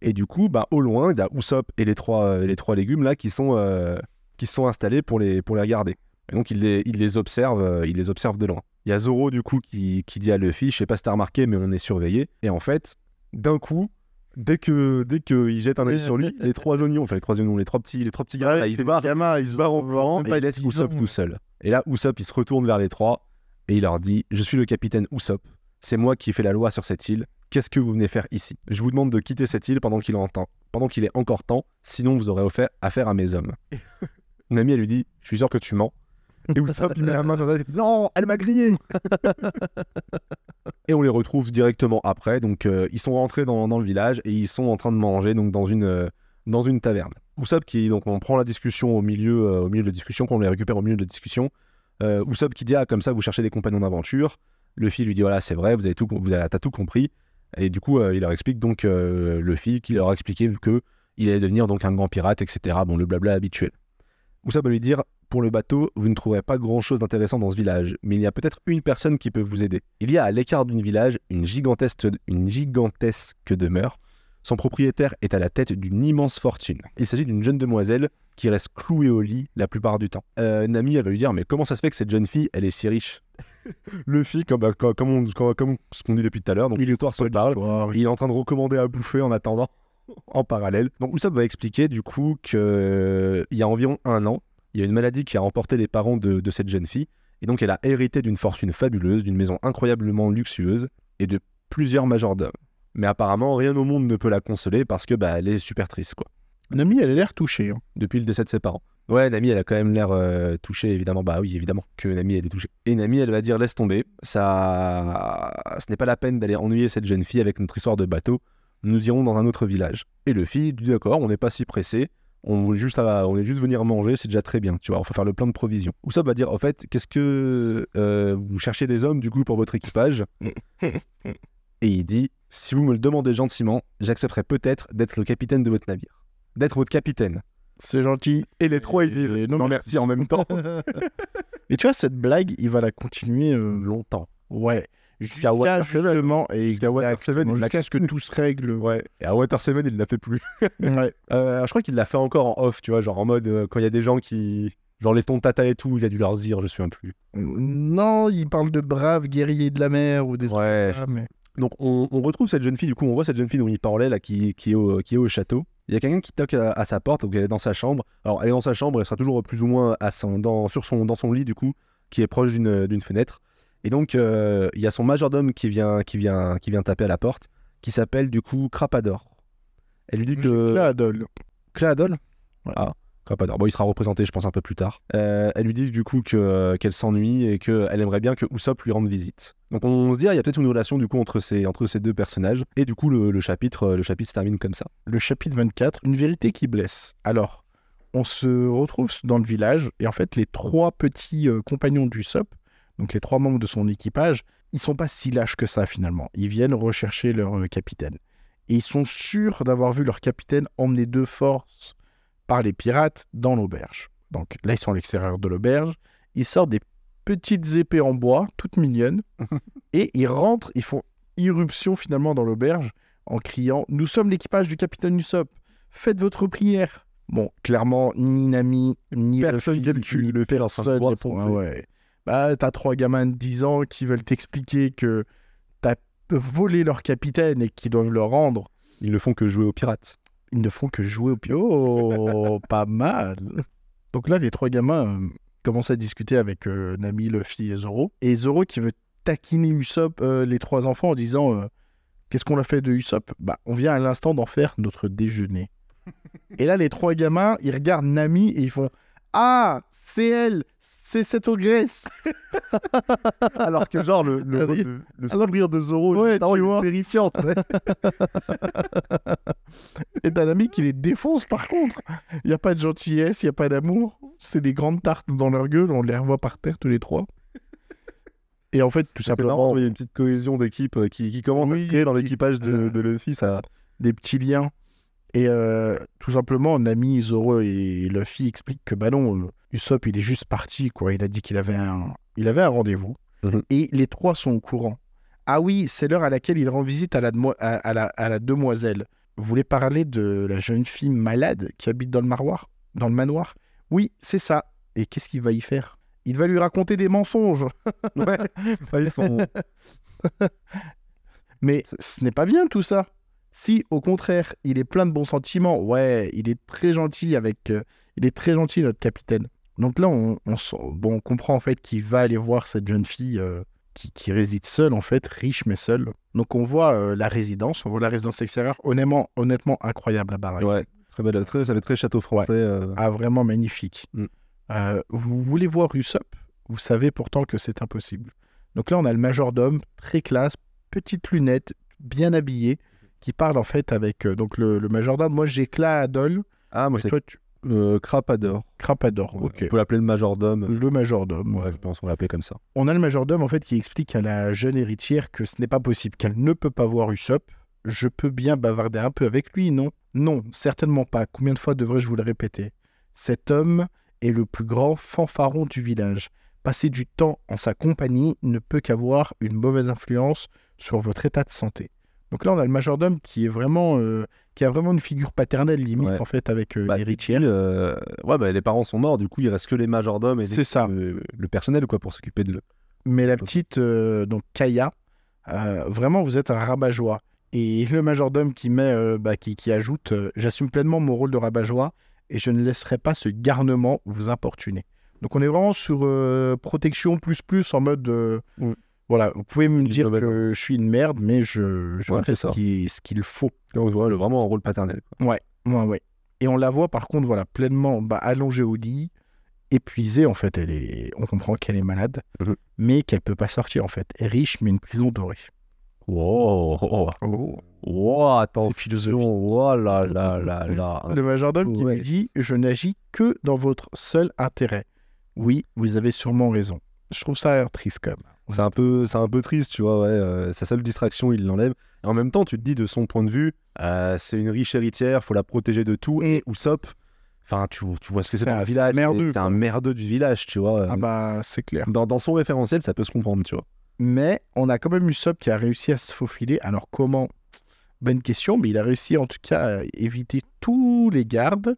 Et du coup, bah, au loin, il y a Usopp et les trois, euh, les trois légumes là qui sont, euh, qui sont installés pour les, pour les regarder. Et donc, il les, il les observe, euh, il les observe de loin. Il y a Zoro, du coup, qui, qui dit à Luffy, je sais pas si t'as remarqué, mais on est surveillé. Et en fait, d'un coup, dès que dès qu'il jette un œil sur lui, les trois oignons, enfin les trois oignons, les trois petits, les trois petits gars, là, ils se barrent, gamin, ils se barrent en courant et il Usopp tout seul. Et là, Usopp, il se retourne vers les trois et il leur dit Je suis le capitaine Usopp. C'est moi qui fais la loi sur cette île. Qu'est-ce que vous venez faire ici? Je vous demande de quitter cette île pendant qu'il en pendant qu'il est encore temps, sinon vous aurez offert affaire à mes hommes. Nami, elle lui dit Je suis sûr que tu mens. Et Usopp, il met la main sur sa tête Non, elle m'a grillé Et on les retrouve directement après. Donc, euh, ils sont rentrés dans, dans le village et ils sont en train de manger donc, dans, une, euh, dans une taverne. Usopp, qui, donc, on prend la discussion au milieu, euh, au milieu de la discussion, qu'on les récupère au milieu de la discussion. Usopp qui dit Ah, comme ça, vous cherchez des compagnons d'aventure. Luffy lui dit Voilà, c'est vrai, vous avez tout, t'as tout compris. Et du coup, euh, il leur explique donc euh, Luffy qui leur a expliqué que il allait devenir donc un grand pirate, etc. Bon, le blabla habituel. Usopp va lui dire Pour le bateau, vous ne trouverez pas grand-chose d'intéressant dans ce village, mais il y a peut-être une personne qui peut vous aider. Il y a à l'écart d'une village une gigantesque, une gigantesque demeure. Son propriétaire est à la tête d'une immense fortune. Il s'agit d'une jeune demoiselle qui reste clouée au lit la plupart du temps. Euh, Nami, elle va lui dire Mais comment ça se fait que cette jeune fille, elle est si riche? Luffy, comme, bah, comme, comme on- comme- comme ce qu'on dit depuis tout à l'heure, donc l'histoire se parle. Il est en train de recommander à bouffer en attendant, en parallèle. Donc Usopp va expliquer du coup qu'il y a environ un an, il y a une maladie qui a emporté les parents de, de cette jeune fille. Et donc elle a hérité d'une fortune fabuleuse, d'une maison incroyablement luxueuse et de plusieurs majordomes. Mais apparemment, rien au monde ne peut la consoler parce que bah, elle est super triste, quoi. Nami, elle a l'air touchée. hein. Depuis le décès de ses parents. Ouais, Nami, elle a quand même l'air euh, touchée, évidemment. Bah oui, évidemment que Nami, elle est touchée. Et Nami, elle va dire laisse tomber. Ça, ce n'est pas la peine d'aller ennuyer cette jeune fille avec notre histoire de bateau. Nous irons dans un autre village. Et le fille dit d'accord, on n'est pas si pressé. On voulait juste, à- on est juste venir manger, c'est déjà très bien. Tu vois, on faut faire le plein de provisions. Usopp va dire au fait, qu'est-ce que euh, vous cherchez des hommes du coup pour votre équipage? Et il dit si vous me le demandez gentiment, j'accepterai peut-être d'être le capitaine de votre navire, d'être votre capitaine. C'est gentil. Et les trois, ils disent non, merci en même temps. Mais tu vois, cette blague, il va la continuer euh, Longtemps. Ouais. Jusqu'à Water justement, et Jusqu'à Water Seven, jusqu'à ce que tout se règle. Ouais. Et à Water Seven, il l'a fait plus. Ouais. Euh, je crois qu'il l'a fait encore en off, tu vois, genre en mode euh, quand il y a des gens qui. Genre les tons tata et tout, il a dû leur dire, je suis un plus. Non, il parle de braves guerriers de la mer ou des trucs Ouais, comme ça, mais... Donc on, on retrouve cette jeune fille, du coup on voit cette jeune fille dont il parlait là, qui, qui, est, au, qui est au château. Il y a quelqu'un qui toque à, à sa porte, donc elle est dans sa chambre. Alors elle est dans sa chambre, elle sera toujours plus ou moins à son, dans, sur son, dans son lit du coup, qui est proche d'une fenêtre. Et donc euh, il y a son majordome qui vient, qui, vient, qui vient taper à la porte, qui s'appelle du coup Crapador. Elle lui dit que... Ah, Bon, il sera représenté, je pense, un peu plus tard. Euh, elle lui dit du coup que, qu'elle s'ennuie et qu'elle aimerait bien que Usopp lui rende visite. Donc on se dit, ah, il y a peut-être une relation du coup entre ces, entre ces deux personnages. Et du coup, le, chapitre, le chapitre se termine comme ça. Le chapitre 24, une vérité qui blesse. Alors, on se retrouve dans le village et en fait, les trois petits euh, compagnons du SOP, donc les trois membres de son équipage, ils sont pas si lâches que ça finalement. Ils viennent rechercher leur euh, capitaine. Et ils sont sûrs d'avoir vu leur capitaine emmener de force par les pirates dans l'auberge. Donc là, ils sont à l'extérieur de l'auberge. Ils sortent des petites épées en bois, toutes mignonnes, et ils rentrent, ils font irruption finalement dans l'auberge en criant Nous sommes l'équipage du capitaine Usopp, faites votre prière. Bon, clairement, ni Nami, ni Personne Luffy, calcule ni le personne Ah ouais. Bah, t'as trois gamins de 10 ans qui veulent t'expliquer que t'as volé leur capitaine et qu'ils doivent le rendre. Ils ne font que jouer aux pirates. Ils ne font que jouer au pio. Oh, pas mal. Donc là, les trois gamins euh, commencent à discuter avec euh, Nami, Luffy et Zoro. Et Zoro qui veut taquiner Usopp, euh, les trois enfants, en disant Qu'est-ce qu'on a fait de Usopp? Bah, on vient à l'instant d'en faire notre déjeuner. et là, les trois gamins, ils regardent Nami et ils font Ah, c'est elle, c'est cette ogresse. Alors que genre, le, le, Ah le- de Zoro, Ouais, tu il vois. terrifiant. Et Nami qui les défonce par contre. Il n'y a pas de gentillesse, il n'y a pas d'amour. C'est des grandes tartes dans leur gueule, on les revoit par terre tous les trois. Et en fait, tout simplement, il y a une petite cohésion d'équipe euh, qui, qui commence à Oui, créer dans qui- l'équipage de, de Luffy. Ça... des petits liens. Et euh, tout simplement, Nami, Zoro et Luffy expliquent que bah non, euh, Usopp, il est juste parti, quoi. Il a dit qu'il avait un, il avait un rendez-vous. Mhm. Et les trois sont au courant. Ah oui, c'est l'heure à laquelle il rend visite à la, demo- à, à la, à la demoiselle. Vous voulez parler de la jeune fille malade qui habite dans le manoir Dans le manoir? Oui, c'est ça. Et qu'est-ce qu'il va y faire? Il va lui raconter des mensonges. Ouais. Ouais, ils sont... Mais ce n'est pas bien tout ça. Si au contraire, il est plein de bons sentiments, ouais, il est très gentil avec, euh, il est très gentil notre capitaine. Donc là, on, on, bon, on comprend en fait qu'il va aller voir cette jeune fille euh, qui, qui réside seule en fait, riche mais seule. Donc on voit euh, la résidence, on voit la résidence extérieure, honnêtement, honnêtement incroyable la baraque. Ouais, très belle, très, ça fait très château français. Ah, vraiment magnifique. Mm. Vous voulez voir Usopp? Vous savez pourtant que c'est impossible. Donc là, on a le majordome, très classe, petites lunettes, bien habillé, qui parle en fait avec euh, donc le, le majordome. Moi, j'ai Claadol. Ah, moi c'est toi, tu... euh, Crapador. Crapador. Ok. On peut l'appeler le majordome. Le majordome. Ouais, je pense qu'on l'appelait comme ça. On a le majordome en fait qui explique à la jeune héritière que ce n'est pas possible, qu'elle ne peut pas voir Usopp. Je peux bien bavarder un peu avec lui, non? Non, certainement pas. Combien de fois devrais-je vous le répéter? Cet homme est le plus grand fanfaron du village. Passer du temps en sa compagnie ne peut qu'avoir une mauvaise influence sur votre état de santé. Donc là, on a le majordome qui est vraiment, euh, qui a vraiment une figure paternelle limite Ouais. en fait avec euh, Bah, euh, ouais, bah, les parents sont morts, du coup, il reste que les majordomes et les- ça. Le, le personnel quoi, pour s'occuper de le. Mais la petite, euh, donc Kaya, euh, vraiment, vous êtes un rabat-joie. Et le majordome qui met, euh, bah, qui, qui ajoute, euh, j'assume pleinement mon rôle de rabat-joie et je ne laisserai pas ce garnement vous importuner. Donc on est vraiment sur euh, protection plus plus en mode, euh, Mm. Voilà, vous pouvez me dire que je suis une merde, mais je, je Ouais, c'est ce qu'il faut. Donc, voilà, vraiment un rôle paternel. quoi. Ouais, ouais. Et on la voit par contre, voilà, pleinement bah, allongée au lit, épuisée en fait. Elle est, on comprend qu'elle est malade, Mhm. mais qu'elle peut pas sortir en fait. Elle est riche, mais une prison dorée. Wow, oh, Oh. wow, attention, philosophique. oh là là là là. Le majordome qui Ouais. lui dit Je n'agis que dans votre seul intérêt. Oui, vous avez sûrement raison. Je trouve ça triste quand même. C'est un peu, c'est un peu triste, tu vois. Ouais, euh, sa seule distraction, il l'enlève. Et en même temps, tu te dis de son point de vue, euh, c'est une riche héritière, faut la protéger de tout. Et Usopp, enfin, tu, tu vois ce que c'est dans un le village. merdeux, c'est- un merdeux du village, tu vois. Ah bah, c'est clair. dans, dans son référentiel, ça peut se comprendre, tu vois. Mais on a quand même Usopp qui a réussi à se faufiler. Alors comment? Bonne question, mais il a réussi en tout cas à éviter tous les gardes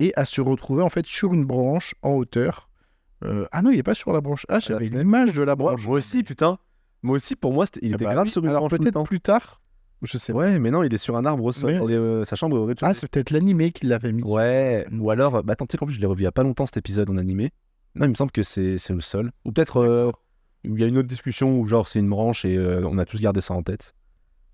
et à se retrouver en fait sur une branche en hauteur. Euh, ah non, il est pas sur la branche. Ah, j'avais l'image de la branche. moi aussi, putain. Moi aussi, pour moi, il Ah était bah grave sur une Alors branche peut-être plus tard. Je sais. Ouais, mais non, il est sur un arbre au sol. Ouais. Euh, sa chambre est au Ah, c'est peut-être l'animé qui l'avait mis. Ouais, ou alors, bah attends, tu sais qu'en plus, je l'ai revu il y a pas longtemps cet épisode en animé. Non, il me semble que c'est c'est le sol. Ou peut-être euh, il y a une autre discussion où, genre, c'est une branche et on a tous gardé ça en tête.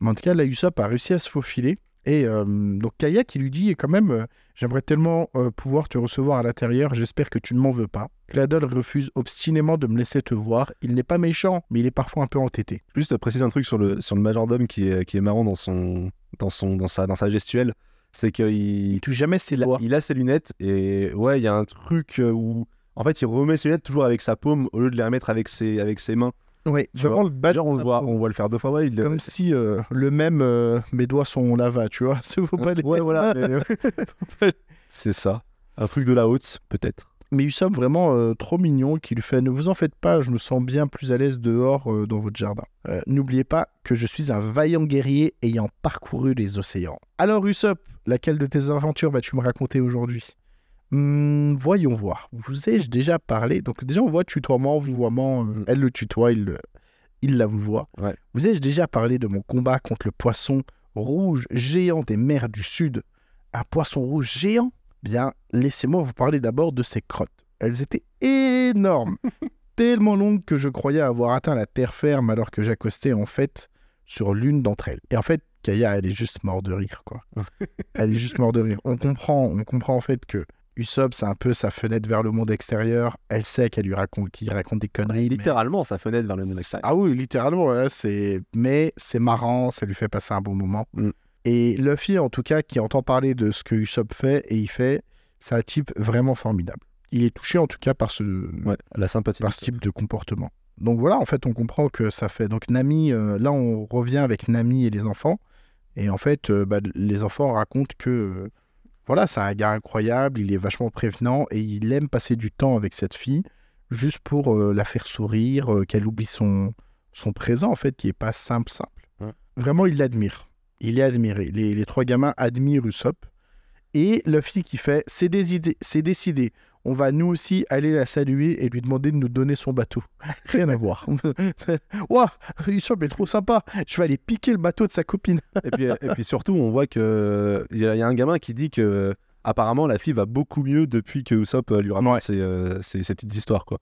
Mais en tout cas, là, Usopp a réussi à se faufiler. Et euh, donc Kaya qui lui dit quand même, euh, j'aimerais tellement euh, pouvoir te recevoir à l'intérieur, j'espère que tu ne m'en veux pas. Gladol refuse obstinément de me laisser te voir. Il n'est pas méchant, mais il est parfois un peu entêté. Juste préciser un truc sur le, sur le majordome qui est, qui est marrant dans, son, dans, son, dans, sa, dans sa gestuelle. C'est qu'il Il touche jamais ses il, a- doigts. il a ses lunettes et ouais, il y a un truc où en fait il remet ses lunettes toujours avec sa paume au lieu de les remettre avec ses, avec ses mains. Oui, vraiment le Genre on voit, on voit le faire deux fois. Ouais, il Comme si euh, le même euh, mes doigts sont lava, tu vois. Ça faut pas les- Ouais, voilà. mais- C'est ça. Un truc de la haute, peut-être. Mais Usopp vraiment euh, trop mignon qui lui fait ne vous en faites pas, je me sens bien plus à l'aise dehors dans votre jardin. N'oubliez pas que je suis un vaillant guerrier ayant parcouru les océans. Alors Usopp, laquelle de tes aventures vas-tu me raconter aujourd'hui? Hmm, Voyons voir. Vous ai-je déjà parlé? Donc déjà on voit tutoiement, vouvoiement. euh. Elle le tutoie, il, le- il la vouvoie. Ouais. Vous ai-je déjà parlé de mon combat contre le poisson rouge géant des mers du Sud? Un poisson rouge géant? Bien, laissez-moi vous parler d'abord de ses crottes. Elles étaient énormes, tellement longues que je croyais avoir atteint la terre ferme alors que j'accostais en fait sur l'une d'entre elles. Et en fait, Kaya, elle est juste morte de rire, quoi. elle est juste morte de rire. On comprend, on comprend en fait que Usopp, c'est un peu sa fenêtre vers le monde extérieur. Elle sait qu'elle lui raconte, qu'il raconte des conneries. mais- Littéralement, sa fenêtre vers le monde extérieur. ah oui, littéralement, ouais, c'est... mais c'est marrant, ça lui fait passer un bon moment. Mm. Et Luffy, en tout cas, qui entend parler de ce que Usopp fait, et il fait, c'est un type vraiment formidable. Il est touché, en tout cas, par ce, Ouais, la sympathie. par ce type de comportement. Donc voilà, en fait, on comprend que ça fait... Donc Nami, euh, là, on revient avec Nami et les enfants. Et en fait, euh, bah, les enfants racontent que... euh, voilà, c'est un gars incroyable, il est vachement prévenant, et il aime passer du temps avec cette fille, juste pour euh, la faire sourire, euh, qu'elle oublie son, son présent, en fait, qui est pas simple, simple. Ouais. Vraiment, il l'admire. Il est admiré. Les, les trois gamins admirent Usopp. Et Luffy qui fait c'est décidé, c'est décidé. On va nous aussi aller la saluer et lui demander de nous donner son bateau. Rien à voir. Ouah, Usopp est trop sympa. Je vais aller piquer le bateau de sa copine. et, puis, et puis surtout, on voit que il y, a un gamin qui dit que apparemment la fille va beaucoup mieux depuis que Usopp euh, lui raconte Ouais. ses, euh, ses- ses petites histoires. Quoi.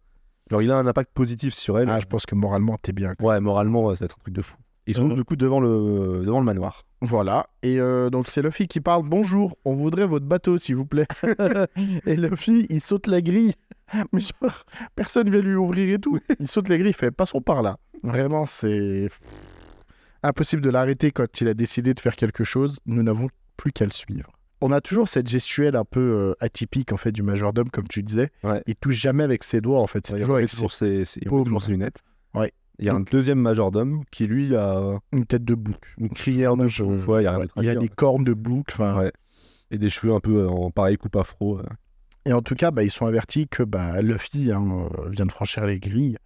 Genre, il a un impact positif sur elle. Ah, je pense que moralement, t'es bien. Ouais, moralement, ça va être un truc de fou. Ils sont Euh. du coup devant le, devant le manoir. Voilà. Et euh, donc, c'est Luffy qui parle Bonjour, on voudrait votre bateau, s'il vous plaît. et Luffy, il saute la grille. Mais genre, personne vient lui ouvrir et tout. Il saute la grille, il fait Passons par là. Vraiment, c'est impossible de l'arrêter quand il a décidé de faire quelque chose. Nous n'avons plus qu'à le suivre. On a toujours cette gestuelle un peu euh, atypique en fait du majordome, comme tu disais. Ouais. Il touche jamais avec ses doigts en fait. C'est Ouais, toujours avec toujours ses lunettes. Il y a un deuxième majordome qui lui a une tête de bouc. une crinière de cheveux. Ouais, il y a, Ouais, il y des cornes de bouc. Ouais. Et des cheveux un peu euh, en pareil coupe afro. euh. Et en tout cas, bah, ils sont avertis que bah, Luffy hein, euh, vient de franchir les grilles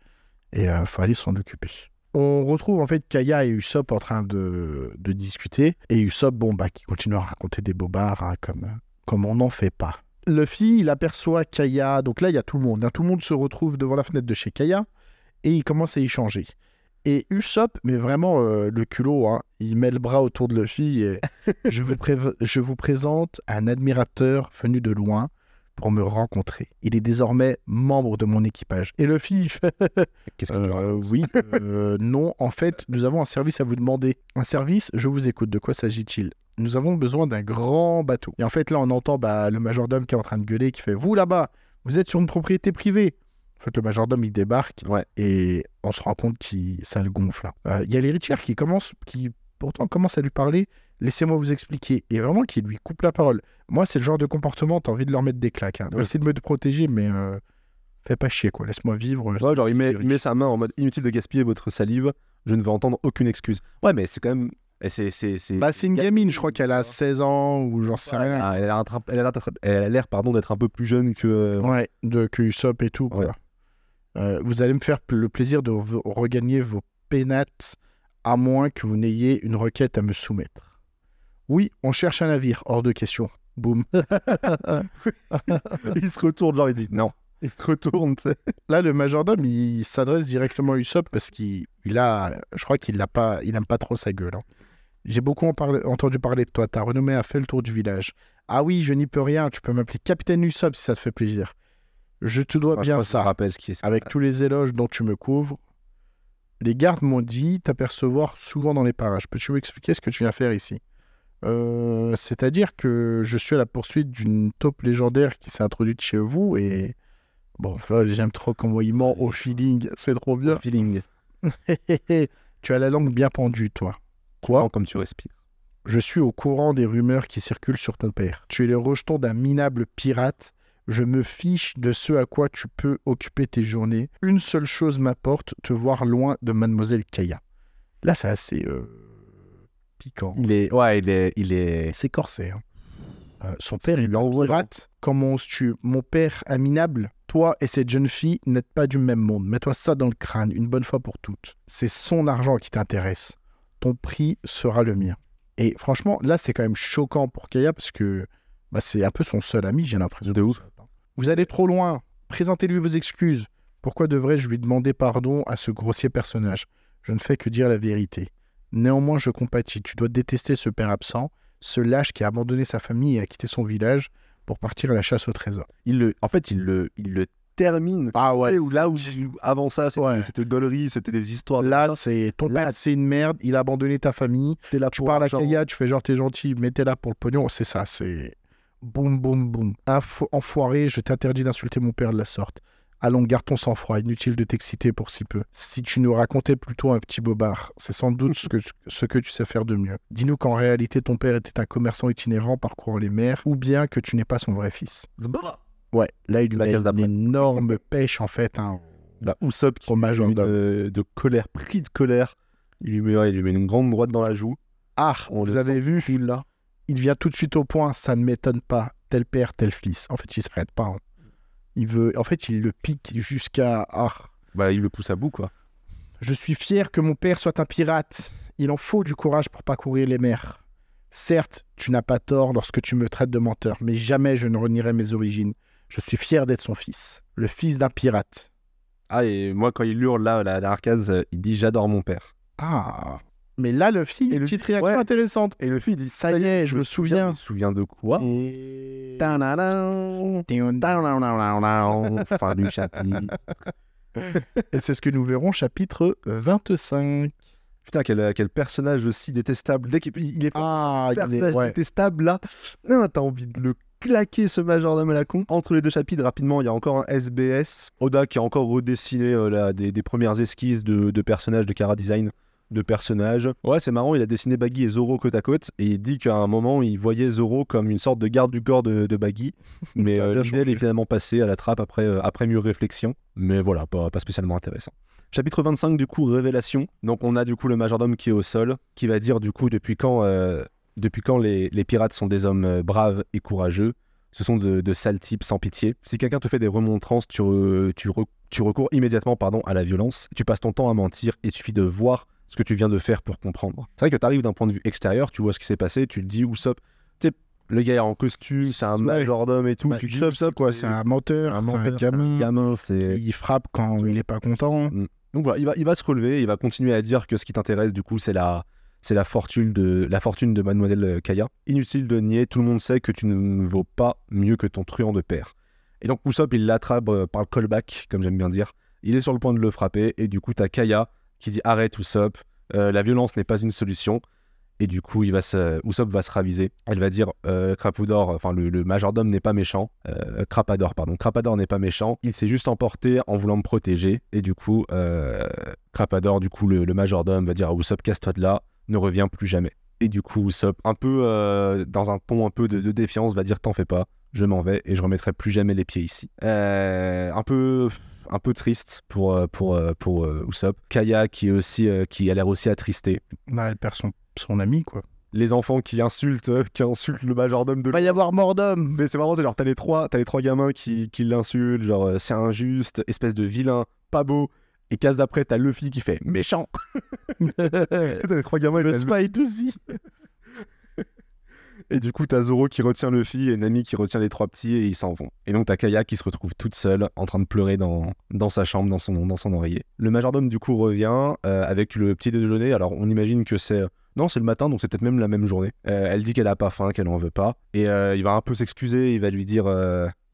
et il faut aller s'en occuper. On retrouve en fait Kaya et Usopp en train de, de discuter et Usopp, bon, bah, qui continue à raconter des bobards hein, comme, comme on n'en fait pas. Luffy, il aperçoit Kaya, donc là, il y a tout le monde. hein. Tout le monde se retrouve devant la fenêtre de chez Kaya et il commence à échanger. Et Usopp, mais vraiment euh, le culot, hein, il met le bras autour de Luffy et je, vous prév- je vous présente un admirateur venu de loin pour me rencontrer. Il est désormais membre de mon équipage. Et Luffy, il fait Qu'est-ce que tu euh, racontes Oui, euh, non, en fait, nous avons un service à vous demander. Un service, je vous écoute, de quoi s'agit-il? Nous avons besoin d'un grand bateau. Et en fait, là, on entend bah, le majordome qui est en train de gueuler, qui fait Vous là-bas, vous êtes sur une propriété privée. En fait, le majordome, il débarque Ouais. et on se rend compte que ça le gonfle. hein. Euh, Il y a l'héritière qui commence, qui pourtant commence à lui parler. Laissez-moi vous expliquer. Et vraiment, qui lui coupe la parole. Moi, c'est le genre de comportement, t'as envie de leur mettre des claques. Hein. Ouais. Essaye de me protéger, mais euh, fais pas chier, quoi. Laisse-moi vivre. Ouais, genre il met, c'est il met sa main en mode inutile de gaspiller votre salive, je ne veux entendre aucune excuse. Ouais, mais c'est quand même. et C'est, c'est, c'est, Bah, c'est une gamine, je crois qu'elle a 16 ans ou j'en sais rien. Ah, elle a l'air, d'être- pardon, un peu plus jeune que. euh, Ouais, de que Usopp et tout. Quoi. Euh, vous allez me faire le plaisir de regagner vos pénate, à moins que vous n'ayez une requête à me soumettre. Oui, on cherche un navire, hors de question. Boum. il se retourne, genre, il dit non. Il se retourne. Là, le majordome, il s'adresse directement à Usopp parce qu'il il a, je crois qu'il n'a pas, il aime pas trop sa gueule. hein. J'ai beaucoup en entendu parler de toi. Ta renommée a fait le tour du village. Ah oui, je n'y peux rien. Tu peux m'appeler Capitaine Usopp si ça te fait plaisir. Je te dois Enfin, bien ça. rappelle ce qui est. Avec tous les éloges dont tu me couvres, les gardes m'ont dit t'apercevoir souvent dans les parages. Peux-tu m'expliquer ce que tu viens faire ici? Euh, C'est-à-dire que je suis à la poursuite d'une taupe légendaire qui s'est introduite chez vous et. Bon, là, j'aime trop comment il ment au feeling, c'est trop bien. feeling. tu as la langue bien pendue, toi. Quoi? Comme tu respires. Je suis au courant des rumeurs qui circulent sur ton père. Tu es le rejeton d'un minable pirate. Je me fiche de ce à quoi tu peux occuper tes journées. Une seule chose m'apporte, te voir loin de mademoiselle Kaya. Là, c'est assez euh, piquant. Il est, ouais, il est, il est. C'est corsé. hein. Euh, son père est pirate. Comment oses-tu? Mon père, un minable Toi et cette jeune fille n'êtes pas du même monde. Mets-toi ça dans le crâne, une bonne fois pour toutes. C'est son argent qui t'intéresse. Ton prix sera le mien. Et franchement, là, c'est quand même choquant pour Kaya parce que bah, c'est un peu son seul ami, j'ai l'impression. De ouf. Vous allez trop loin. Présentez-lui vos excuses. Pourquoi devrais-je lui demander pardon à ce grossier personnage? Je ne fais que dire la vérité. Néanmoins, je compatis. Tu dois détester ce père absent, ce lâche qui a abandonné sa famille et a quitté son village pour partir à la chasse au trésor. Il le, en fait, il le, il le termine. Ah où là où avant ça, c'était Ouais. c'était gaulerie, c'était des histoires. Là, c'est ton Là- père, c'est une merde. Il a abandonné ta famille. là Tu pour parles à. Kaya, tu fais genre t'es gentil, mais t'es là pour le pognon. C'est ça, c'est boum, boum, boum. Info- enfoiré, je t'interdis d'insulter mon père de la sorte. Allons, garde ton sang-froid, inutile de t'exciter pour si peu. Si tu nous racontais plutôt un petit bobard, c'est sans doute ce que, ce que tu sais faire de mieux. Dis-nous qu'en réalité ton père était un commerçant itinérant parcourant les mers, ou bien que tu n'es pas son vrai fils. Ouais, là il La lui a une énorme pêche en fait, hein, Là, Usopp qui lui une- de colère, pris de colère. Il lui met, ouais, il lui met une grande droite dans la joue. Ah, On vous avez vu là. Il vient tout de suite au point, ça ne m'étonne pas. Tel père, tel fils. En fait, il s'arrête pas. hein. Il veut, en fait, il le pique jusqu'à. Ah, Bah, il le pousse à bout, quoi. je suis fier que mon père soit un pirate. Il en faut du courage pour parcourir les mers. Certes, tu n'as pas tort lorsque tu me traites de menteur, mais jamais je ne renierai mes origines. Je suis fier d'être son fils, le fils d'un pirate. Ah, et moi, quand il hurle là, la, la arcase, il dit J'adore mon père. Ah, mais là, le fils, Et une le- petite réaction ouais. intéressante. Et le fils, il dit Ça y est, je me souviens. Il se souvient de quoi Et... Fin du chapitre. Et c'est ce que nous verrons chapitre 25. Putain, quel, quel personnage aussi détestable. Dès qu'il il est Ah, il personnage ouais. détestable là. Non, t'as envie de le claquer ce majordome à la con. Entre les deux chapitres, rapidement, il y a encore un SBS. Oda qui a encore redessiné euh, là, des, des premières esquisses de, de personnages, de Kara Design de personnages. Ouais, c'est marrant, il a dessiné Baggy et Zoro côte à côte et il dit qu'à un moment, il voyait Zoro comme une sorte de garde du corps de, de Baggy. Mais euh, bien l'idée, elle est finalement passée à la trappe après, euh, après mûre réflexion. Mais voilà, pas, pas spécialement intéressant. Chapitre 25, du coup, révélation. Donc, on a du coup le majordome qui est au sol, qui va dire du coup depuis quand, euh, depuis quand les, les pirates sont des hommes euh, braves et courageux? Ce sont de, de sales types sans pitié. Si quelqu'un te fait des remontrances, tu, re- tu, tu recours immédiatement pardon, à la violence. Tu passes ton temps à mentir et il suffit de voir ce que tu viens de faire pour comprendre. C'est vrai que tu arrives d'un point de vue extérieur, tu vois ce qui s'est passé, tu le dis, tu sais, le gars est en costume, c'est un Ouais. majordome et tout. Bah, tu Usopp, quoi, c'est un menteur, un menteur, un gamin. Il frappe quand il n'est pas content. Donc voilà, il va, il va se relever, il va continuer à dire que ce qui t'intéresse, du coup, c'est la, c'est la fortune de la fortune de Mademoiselle euh, Kaya. Inutile de nier, tout le monde sait que tu ne vaux pas mieux que ton truand de père. Et donc Usopp, il l'attrape euh, par le callback, comme j'aime bien dire. Il est sur le point de le frapper, et du coup, t'as Kaya qui dit arrête Usopp, euh, la violence n'est pas une solution. Et du coup, il va se, va se raviser. Elle va dire euh, enfin le, majordome n'est pas méchant. Euh, Crapador, pardon. Crapador n'est pas méchant. Il s'est juste emporté en voulant me protéger. Et du coup, euh, Crapador, du coup, le, majordome va dire à Usopp casse-toi de là, ne reviens plus jamais. Et du coup, Usopp, un peu euh, dans un ton un peu de défiance, va dire t'en fais pas, je m'en vais et je remettrai plus jamais les pieds ici. Euh, un peu un peu triste pour euh, pour euh, pour Usopp. Kaya qui est aussi qui a l'air aussi attristé. Là, elle perd son, son ami, quoi. Les enfants qui insultent qui insultent le majordome de Il va y avoir mort d'homme. mais c'est marrant, genre t'as les trois, t'as les trois gamins qui, qui l'insultent, genre c'est injuste, espèce de vilain, pas beau. Et case d'après, t'as Luffy qui fait méchant. t'as les trois gamins, Le font- Spite aussi. Et du coup, t'as Zoro qui retient Luffy et Nami qui retient les trois petits et ils s'en vont. Et donc, t'as Kaya qui se retrouve toute seule en train de pleurer dans, sa chambre, dans son, dans oreiller. Le majordome, du coup, revient euh, avec le petit déjeuner. Alors, on imagine que c'est. Non, c'est le matin, donc c'est peut-être même la même journée. Euh, elle dit qu'elle a pas faim, qu'elle en veut pas. Et euh, il va un peu s'excuser, il va lui dire.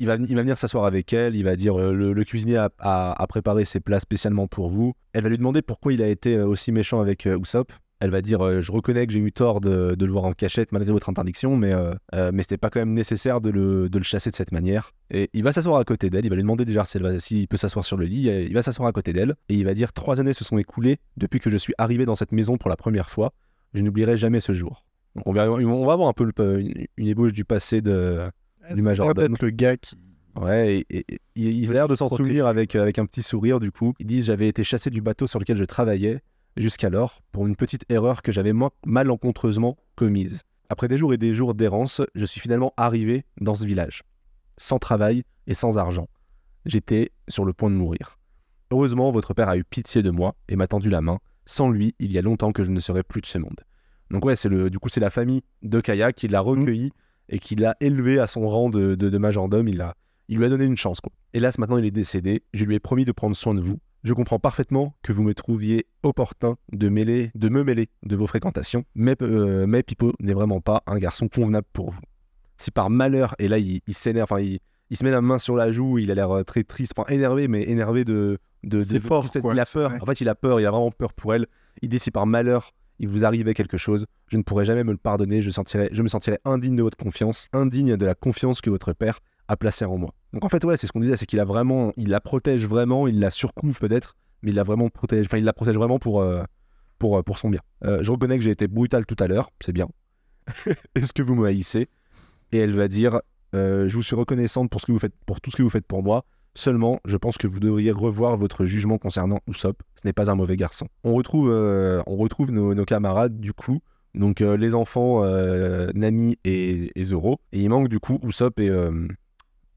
il, va, venir s'asseoir avec elle, il va dire le, cuisinier a, préparé ses plats spécialement pour vous. Elle va lui demander pourquoi il a été aussi méchant avec Usopp. Elle va dire euh, Je reconnais que j'ai eu tort de, de le voir en cachette malgré votre interdiction, mais, euh, euh, mais c'était pas quand même nécessaire de le, de le chasser de cette manière. Et il va s'asseoir à côté d'elle, il va lui demander déjà si elle va- s'il peut s'asseoir sur le lit, il va s'asseoir à côté d'elle, et il va dire Trois années se sont écoulées depuis que je suis arrivé dans cette maison pour la première fois. Je n'oublierai jamais ce jour. Donc on va, on va avoir un peu le- une, une ébauche du passé de. Du majordome. Le gars qui. Ouais, et, et- et il, il a l'air de s'en souvenir avec, avec un petit sourire du coup. Ils disent J'avais été chassé du bateau sur lequel je travaillais jusqu'alors pour une petite erreur que j'avais malencontreusement commise. Après des jours et des jours d'errance, je suis finalement arrivé dans ce village, sans travail et sans argent. J'étais sur le point de mourir. Heureusement, votre père a eu pitié de moi et m'a tendu la main. Sans lui, il y a longtemps que je ne serais plus de ce monde. Donc ouais, c'est le, du coup, c'est la famille de Kaya qui l'a recueilli et qui l'a élevé à son rang de, de, de majordome. Il, a, il lui a donné une chance. Quoi. Hélas, maintenant, il est décédé. Je lui ai promis de prendre soin de vous. Je comprends parfaitement que vous me trouviez opportun de, mêler, de me mêler de vos fréquentations, mais, euh, mais Pipo n'est vraiment pas un garçon convenable pour vous. Si par malheur, et là il, il s'énerve, enfin il, il se met la main sur la joue, il a l'air euh, très triste, enfin énervé, mais énervé de... de de- Il a peur, en fait il a peur, il a vraiment peur pour elle. Il dit si par malheur il vous arrivait quelque chose, je ne pourrais jamais me le pardonner, je, sentirais, je me sentirais indigne de votre confiance, indigne de la confiance que votre père a placée en moi. Donc en fait ouais, c'est ce qu'on disait, c'est qu'il a vraiment, il la protège vraiment, il la surcouvre peut-être, mais il la vraiment protège, enfin il la protège vraiment pour, euh, pour, euh, pour son bien. Euh, je reconnais que j'ai été brutal tout à l'heure, c'est bien. Est-ce que vous me haïssez? Et elle va dire Je vous suis reconnaissante pour, ce que vous faites, pour tout ce que vous faites pour moi. Seulement, je pense que vous devriez revoir votre jugement concernant Usopp. Ce n'est pas un mauvais garçon. On retrouve, on retrouve nos, camarades du coup. Donc les enfants Nami et, Zoro. Et il manque du coup Usopp et,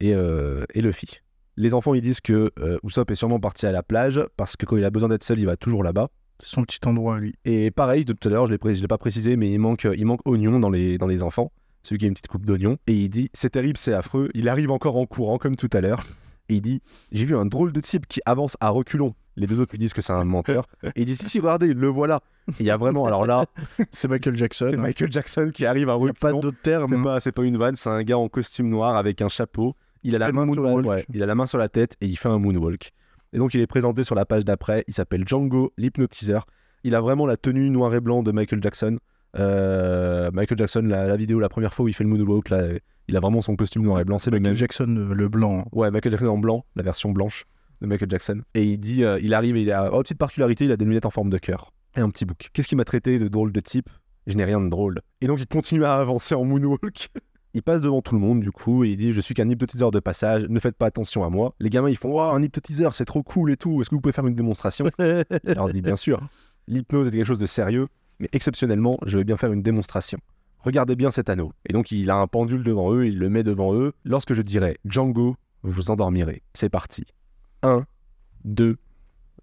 et, euh, et Luffy. Les enfants ils disent que euh, Usopp est sûrement parti à la plage parce que quand il a besoin d'être seul, il va toujours là-bas. C'est son petit endroit, lui. Et pareil, de tout à l'heure, je ne l'ai pas précisé, mais il manque, il manque Oignon dans les, dans les enfants. Celui qui a une petite coupe d'oignon. Et il dit C'est terrible, c'est affreux. Il arrive encore en courant, comme tout à l'heure. Et il dit J'ai vu un drôle de type qui avance à reculons. Les deux autres lui disent que c'est un menteur. Et il dit Si, si, regardez, le voilà. Il y a vraiment, alors là, C'est Michael Jackson. c'est hein. Michael Jackson qui arrive à Il n'y a pas reculons. d'autre C'est terme. pas, c'est pas une vanne, c'est un gars en costume noir avec un chapeau. Il a, la main sur la, moonwalk. ouais, il a la main sur la tête et il fait un moonwalk. Et donc il est présenté sur la page d'après. Il s'appelle Django l'hypnotiseur. Il a vraiment la tenue noir et blanc de Michael Jackson. Euh, Michael Jackson, la, la vidéo, la première fois où il fait le moonwalk, là, il a vraiment son costume noir et blanc. C'est Michael. Jackson, euh, le blanc. Ouais, Michael Jackson en blanc, la version blanche de Michael Jackson. Et il dit, euh, il arrive et il a, oh, petite particularité, il a des lunettes en forme de cœur et un petit bouc. Qu'est-ce qui m'a traité de drôle de type? Je n'ai rien de drôle. Et donc il continue à avancer en moonwalk. Il passe devant tout le monde du coup et il dit je suis qu'un hypnotiseur de passage, ne faites pas attention à moi. Les gamins ils font waouh un hypnotiseur c'est trop cool et tout, est-ce que vous pouvez faire une démonstration Il leur dit bien sûr. L'hypnose est quelque chose de sérieux, mais exceptionnellement je vais bien faire une démonstration. Regardez bien cet anneau. Et donc il a un pendule devant eux, il le met devant eux. Lorsque je dirai Django, vous vous endormirez. C'est parti. 1, 2,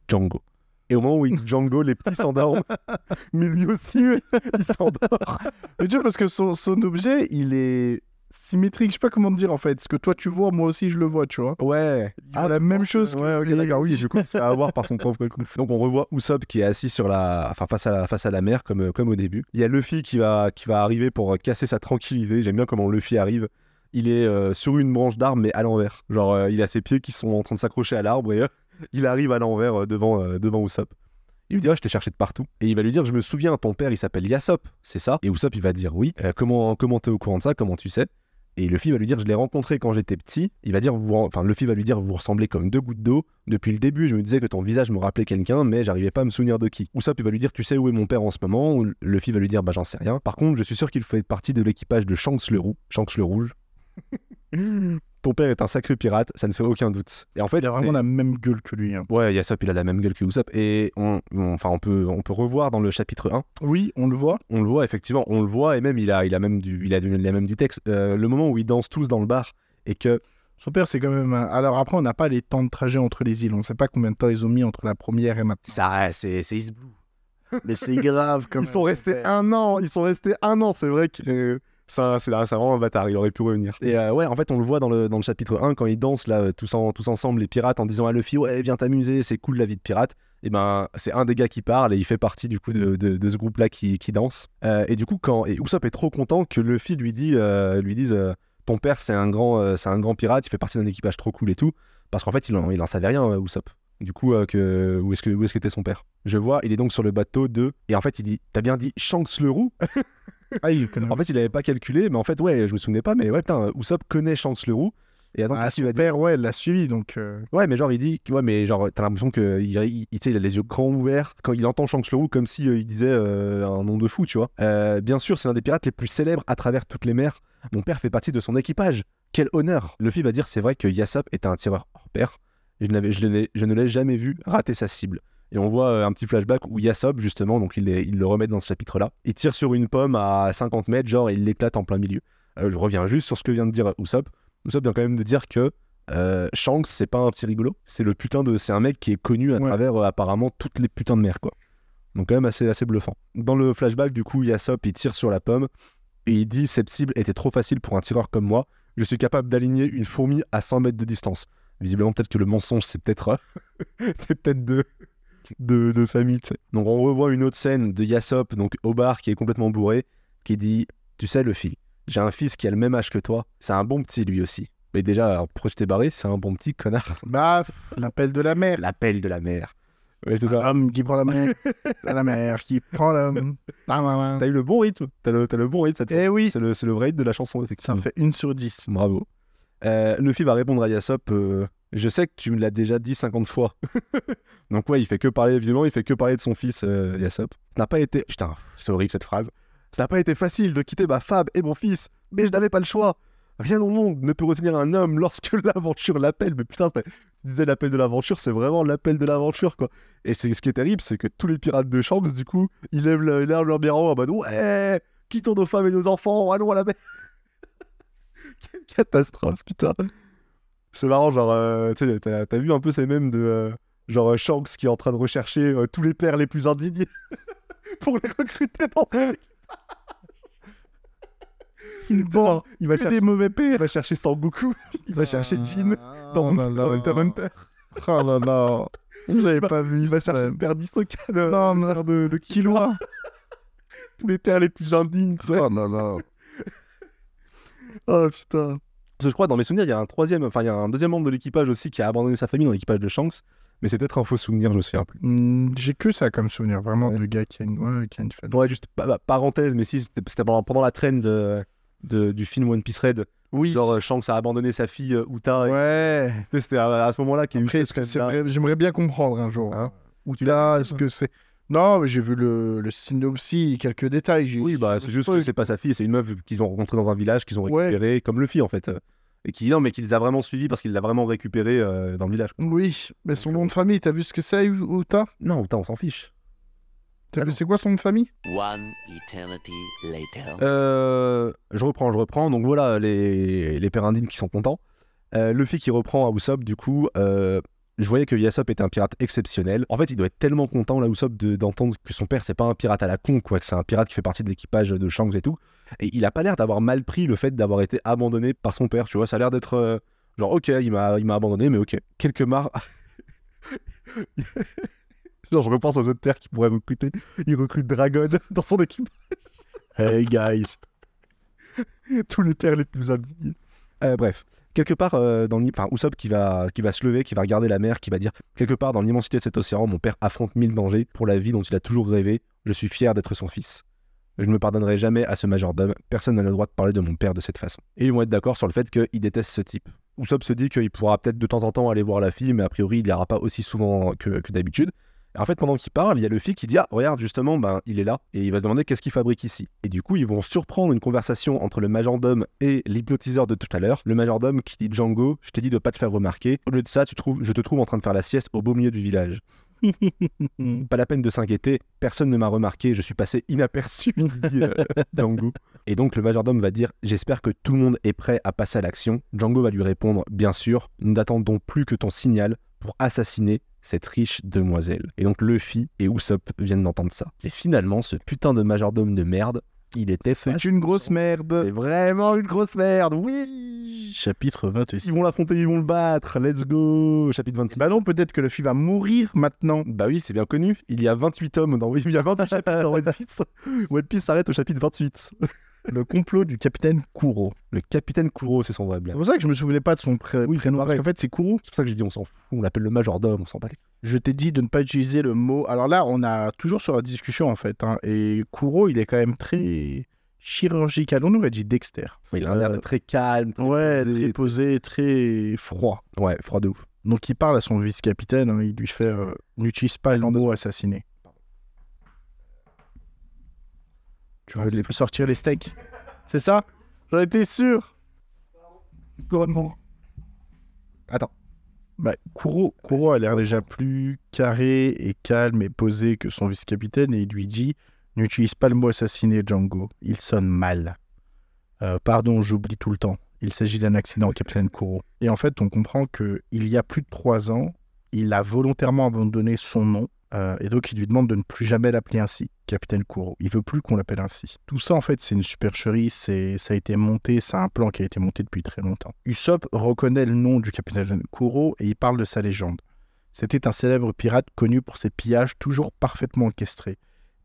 Django. Et au moment où il dit Django, les petits s'endorment. Mais lui aussi, il s'endort. Mais tu vois, parce que son, son objet, il est symétrique. Je sais pas comment te dire en fait. Ce que toi tu vois, moi aussi je le vois, tu vois. Ouais. Il voit la même chose. que- Ouais, ok, d'accord, oui, il se fait avoir par son propre coup. Donc, on revoit Usopp qui est assis sur la, enfin, face à la, face à la mer, comme, comme au début. Il y a Luffy qui va, qui va arriver pour casser sa tranquillité. J'aime bien comment Luffy arrive. Il est euh, sur une branche d'arbre, mais à l'envers. Genre, euh, il a ses pieds qui sont en train de s'accrocher à l'arbre et euh, il arrive à l'envers euh, devant, euh, devant. Il lui dit, Ah, je t'ai cherché de partout. Et il va lui dire, je me souviens, ton père, il s'appelle Yasop, c'est ça? Et Usopp, il va dire, oui. Euh, comment comment t'es au courant de ça? Comment tu sais? Et Luffy va lui dire, je l'ai rencontré quand j'étais petit. Il va dire, vous, enfin, Luffy va lui dire, vous ressemblez comme deux gouttes d'eau. Depuis le début, je me disais que ton visage me rappelait quelqu'un, mais j'arrivais pas à me souvenir de qui. Usopp, il va lui dire, tu sais où est mon père en ce moment? Luffy va lui dire, bah j'en sais rien. Par contre, je suis sûr qu'il fait partie de l'équipage de Shanks le Shanks le rouge. ton père est un sacré pirate, ça ne fait aucun doute. Et en fait, Il a vraiment la même gueule que lui. hein. Ouais, Yasop, il a la même gueule que Usopp. Et on, on- enfin, on peut, on peut revoir dans le chapitre 1 Oui, on le voit. on le voit effectivement, on le voit et même il a, il a même du, il a, il a même du texte. Euh, le moment où ils dansent tous dans le bar et que Son père, c'est quand même. un- Alors après, on n'a pas les temps de trajet entre les îles. On ne sait pas combien de temps ils ont mis entre la première et maintenant. Ça, c'est East Blue. Mais c'est grave quand Ils sont restés un an, ils sont restés un an, c'est vrai que ça, c'est vraiment un bâtard, il aurait pu revenir. Et euh, ouais, en fait, on le voit dans le, dans le chapitre 1 quand ils dansent là, tous, en- tous ensemble, les pirates, en disant à Luffy, ouais, viens t'amuser, c'est cool la vie de pirate. Et ben, c'est un des gars qui parle et il fait partie du coup de, de- ce groupe-là qui, qui danse. Euh, et du coup, quand et Usopp est trop content que Luffy lui dit, euh, lui dise, ton père c'est un grand, c'est un grand pirate, il fait partie d'un équipage trop cool et tout, parce qu'en fait, il en, il en savait rien, Usopp. Du coup, euh, que, où est-ce que où est-ce qu'était son père? Je vois, il est donc sur le bateau de. Et en fait, il dit T'as bien dit Shanks le roux Ah, il. En fait, il avait pas calculé, mais en fait, ouais, je me souvenais pas, mais ouais, putain, Usopp connaît Shanks le roux. Et attends, Ah, son dire père, ouais, l'a suivi, donc. euh, Ouais, mais genre, il dit, ouais, mais genre, t'as l'impression qu'il il, il, a les yeux grands ouverts quand il entend Shanks le comme si euh, il disait euh, un nom de fou, tu vois. Bien sûr, c'est l'un des pirates les plus célèbres à travers toutes les mers. Mon père fait partie de son équipage. Quel honneur Luffy va dire, c'est vrai que Yasop était un tireur hors pair. Je, ne l'ai jamais vu rater sa cible. Et on voit euh, un petit flashback où Yasop, justement, donc il, le remet dans ce chapitre-là, il tire sur une pomme à 50 mètres, genre, et il l'éclate en plein milieu. Euh, je reviens juste sur ce que vient de dire Usopp. Usopp vient quand même de dire que euh, Shanks, c'est pas un petit rigolo, c'est le putain de. C'est un mec qui est connu à Ouais. travers euh, apparemment toutes les putains de mers, quoi. Donc, quand même assez, assez bluffant. Dans le flashback, du coup, Yasop, il tire sur la pomme et il dit Cette cible était trop facile pour un tireur comme moi. Je suis capable d'aligner une fourmi à 100 mètres de distance. Visiblement, peut-être que le mensonge, c'est peut-être. euh, c'est peut-être de. De, de famille, tu sais. Donc on revoit une autre scène de Yasop, donc au bar, qui est complètement bourré, qui dit Tu sais, Luffy, j'ai un fils qui a le même âge que toi. C'est un bon petit, lui aussi. Mais déjà, alors, pourquoi tu t'es barré? C'est un bon petit connard. Bah, l'appel de la mer. L'appel de la mer. Ouais, c'est ça. L'homme qui prend la mer. la mer qui prend l'homme. Ah, ouais, ouais. T'as eu le bon rythme. T'as le, t'as le bon rythme. Eh oui, C'est le, c'est le vrai rythme de la chanson, ça effectivement. me fait une sur dix. Bravo. Euh, Luffy va répondre à Yasop euh, Je sais que tu me l'as déjà dit 50 fois. Donc, ouais, il fait que parler, évidemment, il fait que parler de son fils, euh, Yasop. Ça n'a pas été. Putain, c'est horrible cette phrase. Ça n'a pas été facile de quitter ma femme et mon fils, mais je n'avais pas le choix. Rien au monde ne peut retenir un homme lorsque l'aventure l'appelle. Mais putain, tu disais l'appel de l'aventure, c'est vraiment l'appel de l'aventure, quoi. Et c'est ce qui est terrible, c'est que tous les pirates de Shanks, du coup, ils lèvent, le- ils lèvent leur en mode Ouais, quittons nos femmes et nos enfants, allons à la mer. Catastrophe, putain. C'est marrant, genre, euh, tu t'as t'as vu un peu ces mêmes de. euh, genre euh, Shanks qui est en train de rechercher euh, tous les pères les plus indignés pour les recruter dans. Bon, il va, chercher, des mauvais il pères. va chercher Sangoku, il va chercher Jin dans, Oh là dans. Hunter x Hunter. Oh là là. J'avais pas vu Il va chercher Père d'Hisoka, le, Non, le père de, de Killua. Tous les pères les plus indignes. Oh là là. Oh putain. Parce que je crois, dans mes souvenirs, il y a un troisième, enfin, il y a un deuxième membre de l'équipage aussi qui a abandonné sa famille dans l'équipage de Shanks. Mais c'est peut-être un faux souvenir, je me souviens plus. Hmm, J'ai que ça comme souvenir, vraiment, Ouais. de gars qui a une, ouais, qui a une famille. Ouais, juste, bah, bah, parenthèse, mais si, c'était pendant, pendant la traîne de, de- du film One Piece Red. Oui. Genre, euh, Shanks a abandonné sa fille euh, Uta. Ouais. C'était à, à ce moment-là qu'il y a eu J'aimerais bien comprendre un jour. Hein? l'as Là, est-ce que c'est. Non, mais j'ai vu le, le synopsis, quelques détails. j'ai- Oui, bah, c'est juste que c'est pas sa fille, c'est une meuf qu'ils ont rencontrée dans un village, qu'ils ont Ouais. récupérée, comme Luffy en fait. euh, Et qui, non, mais qui les a vraiment suivis parce qu'il l'a vraiment récupérée euh, dans le village. quoi. Oui, mais son nom de famille, t'as vu ce que c'est, Uta Non, Uta, on s'en fiche. T'as vu c'est quoi son nom de famille? One eternity later. Euh, je reprends, je reprends. Donc voilà, les, les pères indignes qui sont contents. Euh, Luffy qui reprend à Usopp, du coup, euh, je voyais que Yasop était un pirate exceptionnel. En fait, il doit être tellement content, là, Usopp, de- d'entendre que son père, c'est pas un pirate à la con, quoi, que c'est un pirate qui fait partie de l'équipage de Shanks et tout. Et il a pas l'air d'avoir mal pris le fait d'avoir été abandonné par son père, tu vois. Ça a l'air d'être euh, genre, ok, il m'a il m'a abandonné, mais ok. Quelque marre. genre, je repense aux autres pères qui pourraient recruter. Il recrute Dragon dans son équipe. Hey guys. tous les pères les plus indignés. Euh, bref, quelque part euh, dans qui va se lever, qui va regarder la mer, qui va dire quelque part dans l'immensité de cet océan, mon père affronte mille dangers pour la vie dont il a toujours rêvé. Je suis fier d'être son fils. Je ne me pardonnerai jamais à ce majordome. Personne n'a le droit de parler de mon père de cette façon. Et ils vont être d'accord sur le fait qu'il déteste ce type. Usopp se dit qu'il pourra peut-être de temps en temps aller voir la fille, mais a priori il n'ira pas aussi souvent que d'habitude. En fait, pendant qu'il parle, il y a le fille qui dit Ah, regarde, justement, ben, il est là. Et il va se demander qu'est-ce qu'il fabrique ici. Et du coup, ils vont surprendre une conversation entre le majordome et l'hypnotiseur de tout à l'heure. Le majordome qui dit Django, je t'ai dit de pas te faire remarquer. Au lieu de ça, tu trouves, je te trouve en train de faire la sieste au beau milieu du village. Pas la peine de s'inquiéter, personne ne m'a remarqué, je suis passé inaperçu, dit euh, Django. Et donc le majordome va dire J'espère que tout le monde est prêt à passer à l'action. Django va lui répondre Bien sûr, nous n'attendons plus que ton signal pour assassiner cette riche demoiselle. Et donc Luffy et Usopp viennent d'entendre ça. Et finalement, ce putain de majordome de merde, il était C'est une grosse merde. C'est vraiment une grosse merde, oui Chapitre 26. Ils vont l'affronter, ils vont le battre, let's go Chapitre 26. Bah non, peut-être que fille va mourir maintenant. Bah oui, c'est bien connu. Il y a 28 tomes dans... Il y a 28 chapitres dans One Piece. One Piece s'arrête au chapitre 28. Le complot du capitaine Kuro. Le capitaine Kuro, c'est son vrai C'est blague. pour ça que je me souvenais pas de son pré- Oui, prénom. Parce qu'en fait, c'est Kuro. C'est pour ça que j'ai dit on s'en fout, on l'appelle le majordome, on s'en bat. Je t'ai dit de ne pas utiliser le mot. Alors là, on a toujours sur la discussion en fait. hein, Et Kuro, il est quand même très chirurgical. On aurait dit Dexter. Il a un air Euh, très calme. très Ouais, posé. très posé, très froid. Ouais, froid de ouf. Donc il parle à son vice-capitaine. hein, il lui fait euh, n'utilise pas le mot assassiné. Tu veux les- sortir les steaks C'est ça? J'en étais sûr. Attends. Bah, Kuro, Kuro a l'air déjà plus carré et calme et posé que son vice-capitaine et il lui dit N'utilise pas le mot assassiné, Django. Il sonne mal. Euh, pardon, j'oublie tout le temps. Il s'agit d'un accident, capitaine Kuro. Et en fait, on comprend que il y a plus de trois ans, il a volontairement abandonné son nom euh, et donc il lui demande de ne plus jamais l'appeler ainsi, capitaine Kuro. Il veut plus qu'on l'appelle ainsi. Tout ça, en fait, c'est une supercherie. C'est, ça a été monté, c'est un plan qui a été monté depuis très longtemps. Usopp reconnaît le nom du capitaine Kuro et il parle de sa légende. C'était un célèbre pirate connu pour ses pillages toujours parfaitement orchestrés.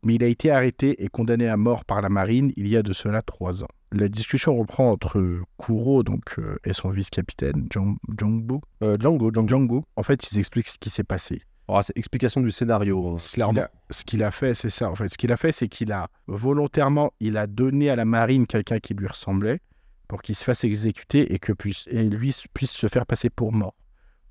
Mais il a été arrêté et condamné à mort par la marine il y a de cela trois ans. La discussion reprend entre Kuro donc, euh, et son vice-capitaine, Jangbo. Euh, Django. Django. En fait, ils expliquent ce qui s'est passé. Oh, c'est explication du scénario. hein. Ce qu'il a, ce qu'il a fait, c'est ça. En fait, ce qu'il a fait, c'est qu'il a volontairement, il a donné à la marine quelqu'un qui lui ressemblait pour qu'il se fasse exécuter et que puisse, et lui puisse se faire passer pour mort.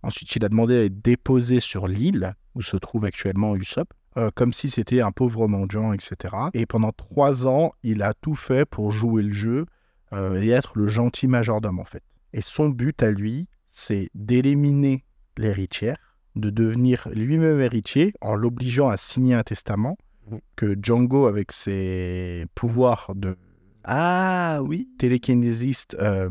Ensuite, il a demandé à être déposé sur l'île où se trouve actuellement Usopp, euh, comme si c'était un pauvre mendiant, etc. Et pendant trois ans, il a tout fait pour jouer le jeu euh, et être le gentil majordome, en fait. Et son but à lui, c'est d'éliminer l'héritière, de devenir lui-même héritier en l'obligeant à signer un testament Mhm. que Django, avec ses pouvoirs de Ah oui. télékinésiste, euh,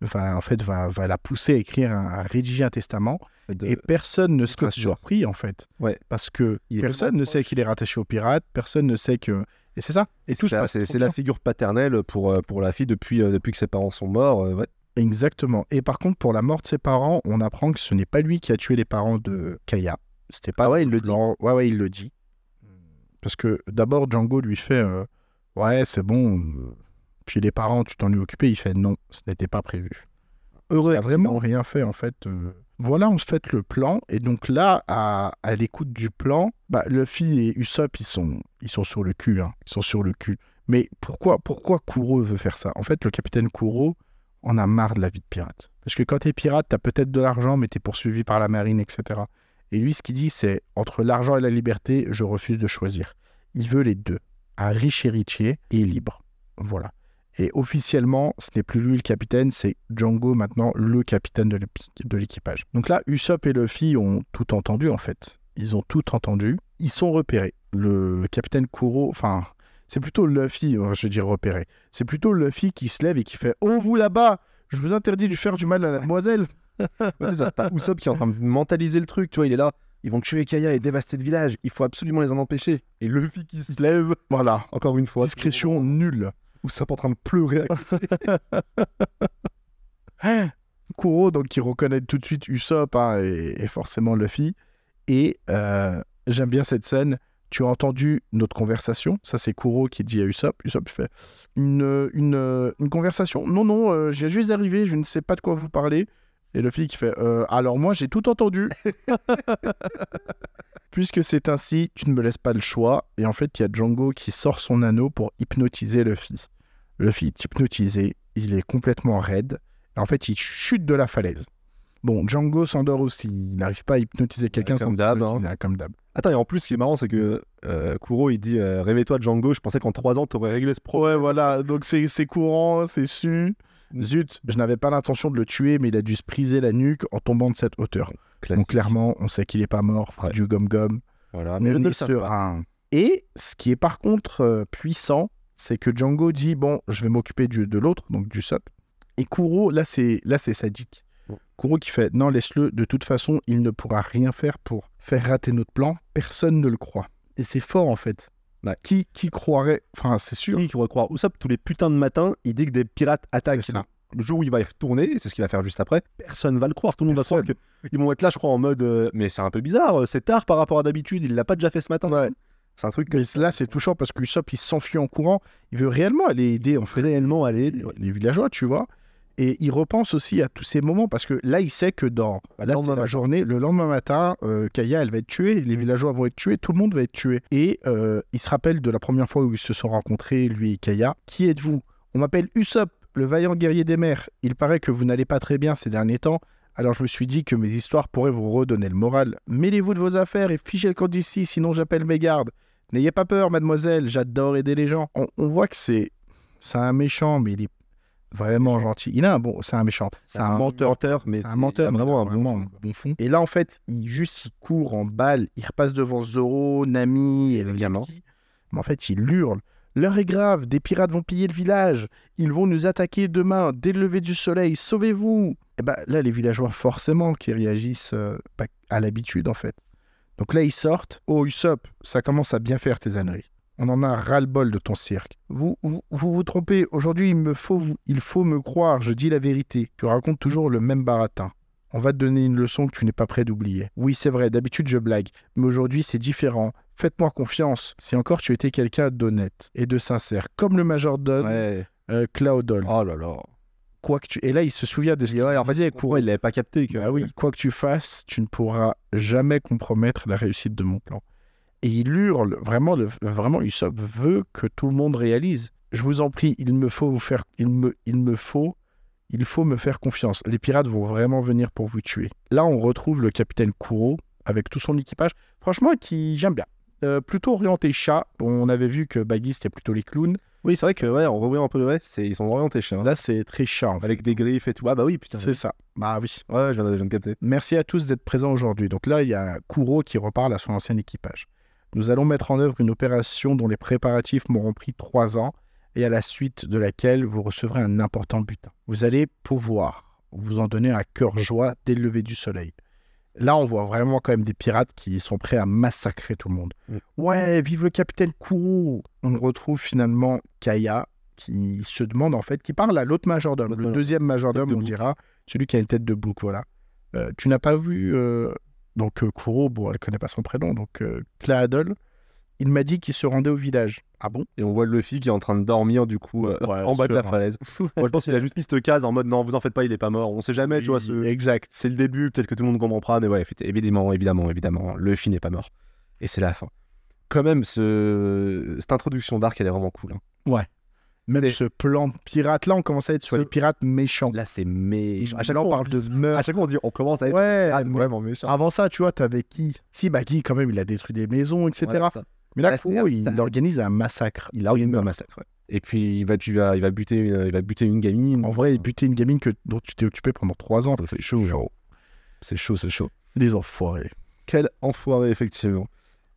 va, en fait, va, va la pousser à écrire, un- à rédiger un testament. De- Et personne ne sera surpris, en fait. Ouais. Parce que Il personne ne sait qu'il est rattaché aux pirates, personne ne sait que... Et c'est ça. Et tout se C'est- la figure paternelle pour, euh, pour la fille depuis, euh, depuis que ses parents sont morts. ouais. Exactement. Et par contre, pour la mort de ses parents, on apprend que ce n'est pas lui qui a tué les parents de Kaya. C'était pas. Ah ouais, il le dit. Ouais, ouais, il le dit. Parce que d'abord, Django lui fait euh, Ouais, c'est bon. euh, Puis les parents, tu t'en es occupé. Il fait Non, ce n'était pas prévu. Heureux. Il a vraiment rien fait, en fait. euh. Voilà, on se fait le plan. Et donc là, à, à l'écoute du plan, bah, Luffy et Usopp, ils sont, ils sont sur le cul. hein. Ils sont sur le cul. Mais pourquoi, pourquoi Kuro veut faire ça? En fait, le capitaine Kuro en a marre de la vie de pirate. Parce que quand t'es pirate, t'as peut-être de l'argent, mais t'es poursuivi par la marine, etc. Et lui, ce qu'il dit, c'est entre l'argent et la liberté, je refuse de choisir. Il veut les deux. Un riche héritier et libre. Voilà. Et officiellement, ce n'est plus lui le capitaine, c'est Django maintenant le capitaine de l'équipage. Donc là, Usopp et Luffy ont tout entendu en fait. Ils ont tout entendu. Ils sont repérés. Le capitaine Kuro, enfin, c'est plutôt Luffy, euh, je veux dire repéré. C'est plutôt Luffy qui se lève et qui fait Oh, vous là-bas, je vous interdis de faire du mal à la demoiselle. Usopp qui est en train de mentaliser le truc, tu vois, il est là. Ils vont tuer Kaya et dévaster le village. Il faut absolument les en empêcher. Et Luffy qui se lève, Voilà. encore une fois. Discrétion nulle. Usopp en train de pleurer. Kuro, donc, qui reconnaît tout de suite Usopp hein, et, et forcément Luffy. Et euh, j'aime bien cette scène. Tu as entendu notre conversation Ça, c'est Kuro qui dit à Usopp. Usopp fait une, une, une conversation Non, non, euh, je viens juste d'arriver, je ne sais pas de quoi vous parlez. Et Luffy qui fait Euh, Alors moi, j'ai tout entendu. Puisque c'est ainsi, tu ne me laisses pas le choix. Et en fait, il y a Django qui sort son anneau pour hypnotiser Luffy. Luffy est hypnotisé, il est complètement raide. En fait, il chute de la falaise. Bon, Django s'endort aussi. Il n'arrive pas à hypnotiser quelqu'un comme sans d'hab, hypnotiser, hein, comme d'hab. Attends, et en plus, ce qui est marrant, c'est que euh, Kuro, il dit euh, Réveille-toi, Django. Je pensais qu'en 3 ans, t'aurais réglé ce problème. Ouais, voilà. Donc c'est c'est courant, c'est su. Zut, je n'avais pas l'intention de le tuer, mais il a dû se priser la nuque en tombant de cette hauteur. Classique. Donc clairement, on sait qu'il est pas mort, faut Ouais. du gomme-gomme. Voilà. On Mais ne est serein. Et ce qui est par contre euh, puissant, c'est que Django dit bon, je vais m'occuper du- de l'autre, donc du SOP. Et Kuro, là c'est là c'est sadique. Kuro qui fait non, laisse-le. De toute façon, il ne pourra rien faire pour faire rater notre plan. Personne ne le croit. Et c'est fort en fait. Ouais. Qui qui croirait Enfin, c'est sûr. Qui pourrait croire Usopp, tous les putains de matins, il dit que des pirates attaquent. C'est. Le jour où il va y retourner, et c'est ce qu'il va faire juste après, personne va le croire. Tout le monde va croire que. Ils vont être là, je crois, en mode. euh, mais c'est un peu bizarre, euh, c'est tard par rapport à d'habitude, il l'a pas déjà fait ce matin. Ouais. C'est un truc Mais là, c'est touchant parce que Usopp, il s'enfuit en courant. Il veut réellement aller aider, en fait, réellement aller. les, les villageois, tu vois. Et il repense aussi à tous ces moments parce que là, il sait que dans Bah, là, la journée, le lendemain matin, euh, Kaya, elle va être tuée, les villageois vont être tués, tout le monde va être tué. Et euh, il se rappelle de la première fois où ils se sont rencontrés, lui et Kaya. Qui êtes-vous? On m'appelle Usopp, le vaillant guerrier des mers. Il paraît que vous n'allez pas très bien ces derniers temps. Alors je me suis dit que mes histoires pourraient vous redonner le moral. Mêlez-vous de vos affaires et fichez le camp d'ici, sinon j'appelle mes gardes. N'ayez pas peur, mademoiselle, j'adore aider les gens. On, on voit que c'est c'est un méchant, mais il est vraiment gentil. Il a un bon, c'est un méchant, C'est un menteur, mais c'est un menteur, mais vraiment un vraiment bon. fond. Et là, en fait, il juste il court en balle, il repasse devant Zoro, Nami et. Luffy. Mais en fait, il hurle. L'heure est grave, des pirates vont piller le village. Ils vont nous attaquer demain, dès le lever du soleil. Sauvez-vous Et ben là, les villageois, forcément, qui réagissent euh, à l'habitude, en fait. Donc là, ils sortent. Oh, Usopp, ça commence à bien faire tes âneries. On en a ras-le-bol de ton cirque. Vous, vous vous, vous trompez. Aujourd'hui, il me faut vous, il faut me croire. Je dis la vérité. Tu racontes toujours le même baratin. On va te donner une leçon que tu n'es pas prêt d'oublier. Oui, c'est vrai, d'habitude je blague, mais aujourd'hui c'est différent. Faites-moi confiance, si encore tu étais quelqu'un d'honnête et de sincère, comme le majordome Ouais. euh, Claudol. Oh là là. Quoi que tu... Et là, il se souvient de ce Et ouais, en fait, Kuro, il l'avait pas capté. Que... Bah oui, quoi que tu fasses, tu ne pourras jamais compromettre la réussite de mon plan. Et il hurle, vraiment, le, vraiment, Usopp veut que tout le monde réalise. Je vous en prie, il me faut vous faire, il me, il me faut, il faut me faire confiance. Les pirates vont vraiment venir pour vous tuer. Là, on retrouve le capitaine Kuro avec tout son équipage. Franchement, qui j'aime bien. Euh, plutôt orienté chat. On avait vu que Baggy c'était plutôt les clowns. Oui, c'est vrai que, ouais, en revoyant un peu le reste, c'est- ils sont orientés chiens. Là, c'est très chat. en fait. Avec des griffes et tout. Ah bah oui, putain. C'est ça. Bah oui. Ouais, je viens de, je viens de. Merci à tous d'être présents aujourd'hui. Donc là, il y a Kuro qui reparle à son ancien équipage. Nous allons mettre en œuvre une opération dont les préparatifs m'auront pris trois ans et à la suite de laquelle vous recevrez un important butin. Vous allez pouvoir vous en donner à cœur joie dès le lever du soleil. Là, on voit vraiment quand même des pirates qui sont prêts à massacrer tout le monde. Mm. Ouais, vive le capitaine Kuro On retrouve finalement Kaya qui se demande en fait, qui parle à l'autre majordome, le deuxième majordome, de on dira, celui qui a une tête de bouc, voilà. Euh, tu n'as pas vu euh, donc euh, Kuro, bon, elle connaît pas son prénom, donc euh, Claadol. Il m'a dit qu'il se rendait au village. Ah bon? Et on voit Luffy qui est en train de dormir, du coup, euh, Ouais, en bas de la falaise. Moi, je pense qu'il a juste mis cette case en mode non, vous en faites pas, il est pas mort. On sait jamais, tu vois. ce- Exact. C'est le début, peut-être que tout le monde comprend pas, mais ouais, évidemment, évidemment, évidemment, Luffy n'est pas mort. Et c'est la fin. Quand même, ce... cette introduction d'arc, elle est vraiment cool. hein. Même ce plan pirate, là, on commence à être sur les pirates méchants. Là, c'est méchant. À chaque fois, on parle de À meurtre. chaque fois, on dit, on commence à être Ouais, ah, mais vraiment méchant. avant ça, tu vois, t'avais qui? Si, bah, Guy, quand même, il a détruit des maisons, etc. Ouais. Mais là, ça. il organise un massacre. Il a organisé un massacre. ouais. Et puis, il va, tu vas- il va, buter, une, il va buter une gamine. En vrai, il butait une gamine que, dont tu t'es occupé pendant trois ans. c'est chaud. C'est chaud, c'est chaud. Les enfoirés. Quel enfoiré, effectivement.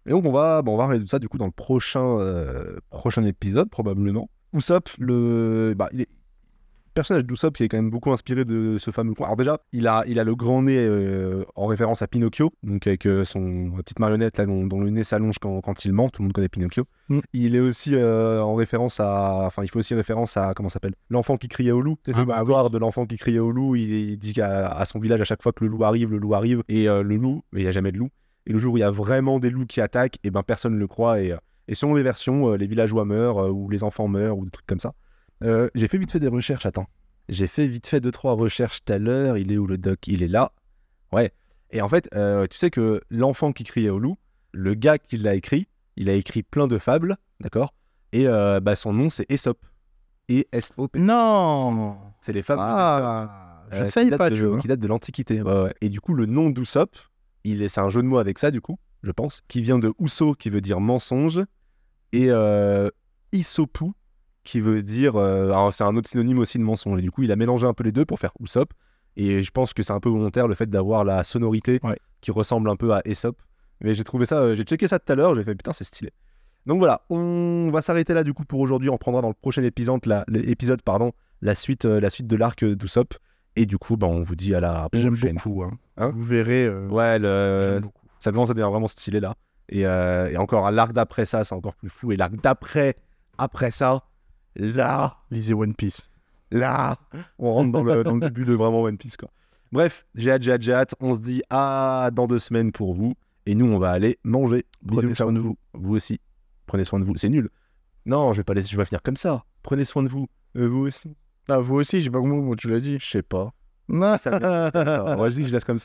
Et donc, on va, bon, on va regarder tout ça, du coup, dans le prochain, euh, prochain épisode, probablement. Usopp, le, bah, il est... le personnage d'Usopp qui est quand même beaucoup inspiré de ce fameux. Alors déjà, il a, il a le grand nez euh, en référence à Pinocchio, donc avec euh, son la petite marionnette là, dont, dont le nez s'allonge quand, quand il ment. Tout le monde connaît Pinocchio. Mm. Il est aussi euh, en référence à, enfin, il fait aussi référence à comment s'appelle, l'enfant qui criait au loup. C'est Ah bah de l'enfant qui criait au loup. Il, il dit qu'à à son village à chaque fois que le loup arrive, le loup arrive, et euh, le loup, mais il n'y a jamais de loup. Et le jour où il y a vraiment des loups qui attaquent, et ben personne ne le croit. Et, euh, et selon les versions, euh, les villageois meurent, euh, ou les enfants meurent, ou des trucs comme ça. Euh, j'ai fait vite fait des recherches, attends. J'ai fait vite fait deux, trois recherches tout à l'heure. Il est où le doc? Il est là. Ouais. Et en fait, euh, tu sais que l'enfant qui criait au loup, le gars qui l'a écrit, il a écrit plein de fables, d'accord? Et euh, bah, son nom, c'est Aesop. E-S-O-P. Non C'est les fables. Ah, je euh, qui savais datent pas, de- tu vois. Qui date de l'Antiquité. Ouais, ouais. Et du coup, le nom est, c'est un jeu de mots avec ça, du coup, je pense, qui vient de Uso, qui veut dire mensonge, et euh, Isopu, qui veut dire. euh, alors, c'est un autre synonyme aussi de mensonge. Et du coup, il a mélangé un peu les deux pour faire Usopp. Et je pense que c'est un peu volontaire le fait d'avoir la sonorité Ouais. qui ressemble un peu à Aesop. Mais j'ai trouvé ça, euh, j'ai checké ça tout à l'heure, j'ai fait putain, c'est stylé. Donc voilà, on va s'arrêter là du coup pour aujourd'hui. On reprendra dans le prochain épisode, la, pardon, la suite, la suite de l'arc d'Usopp. Et du coup, bah, on vous dit à la J'aime prochaine. beaucoup. Hein. Hein? Vous verrez. euh, Ouais, le- j'aime ça commence à devenir vraiment stylé là. Et, euh, et encore, l'arc d'après ça, c'est encore plus fou. Et l'arc d'après, après ça, là, Lisez One Piece. là, on rentre dans le, dans le début de vraiment One Piece quoi. Bref, j'ai hâte, j'ai hâte, j'ai hâte. On se dit à dans deux semaines pour vous. Et nous, on va aller manger. Prenez Bisous, soin de vous. Vous aussi. Prenez soin de vous. C'est nul. Non, je vais pas laisser, je vais finir comme ça. Prenez soin de vous. Euh, vous aussi. Ah, vous aussi, j'ai pas compris comment tu l'as dit. Je sais pas. Non, Ça. Ouais, je dis, je laisse comme ça.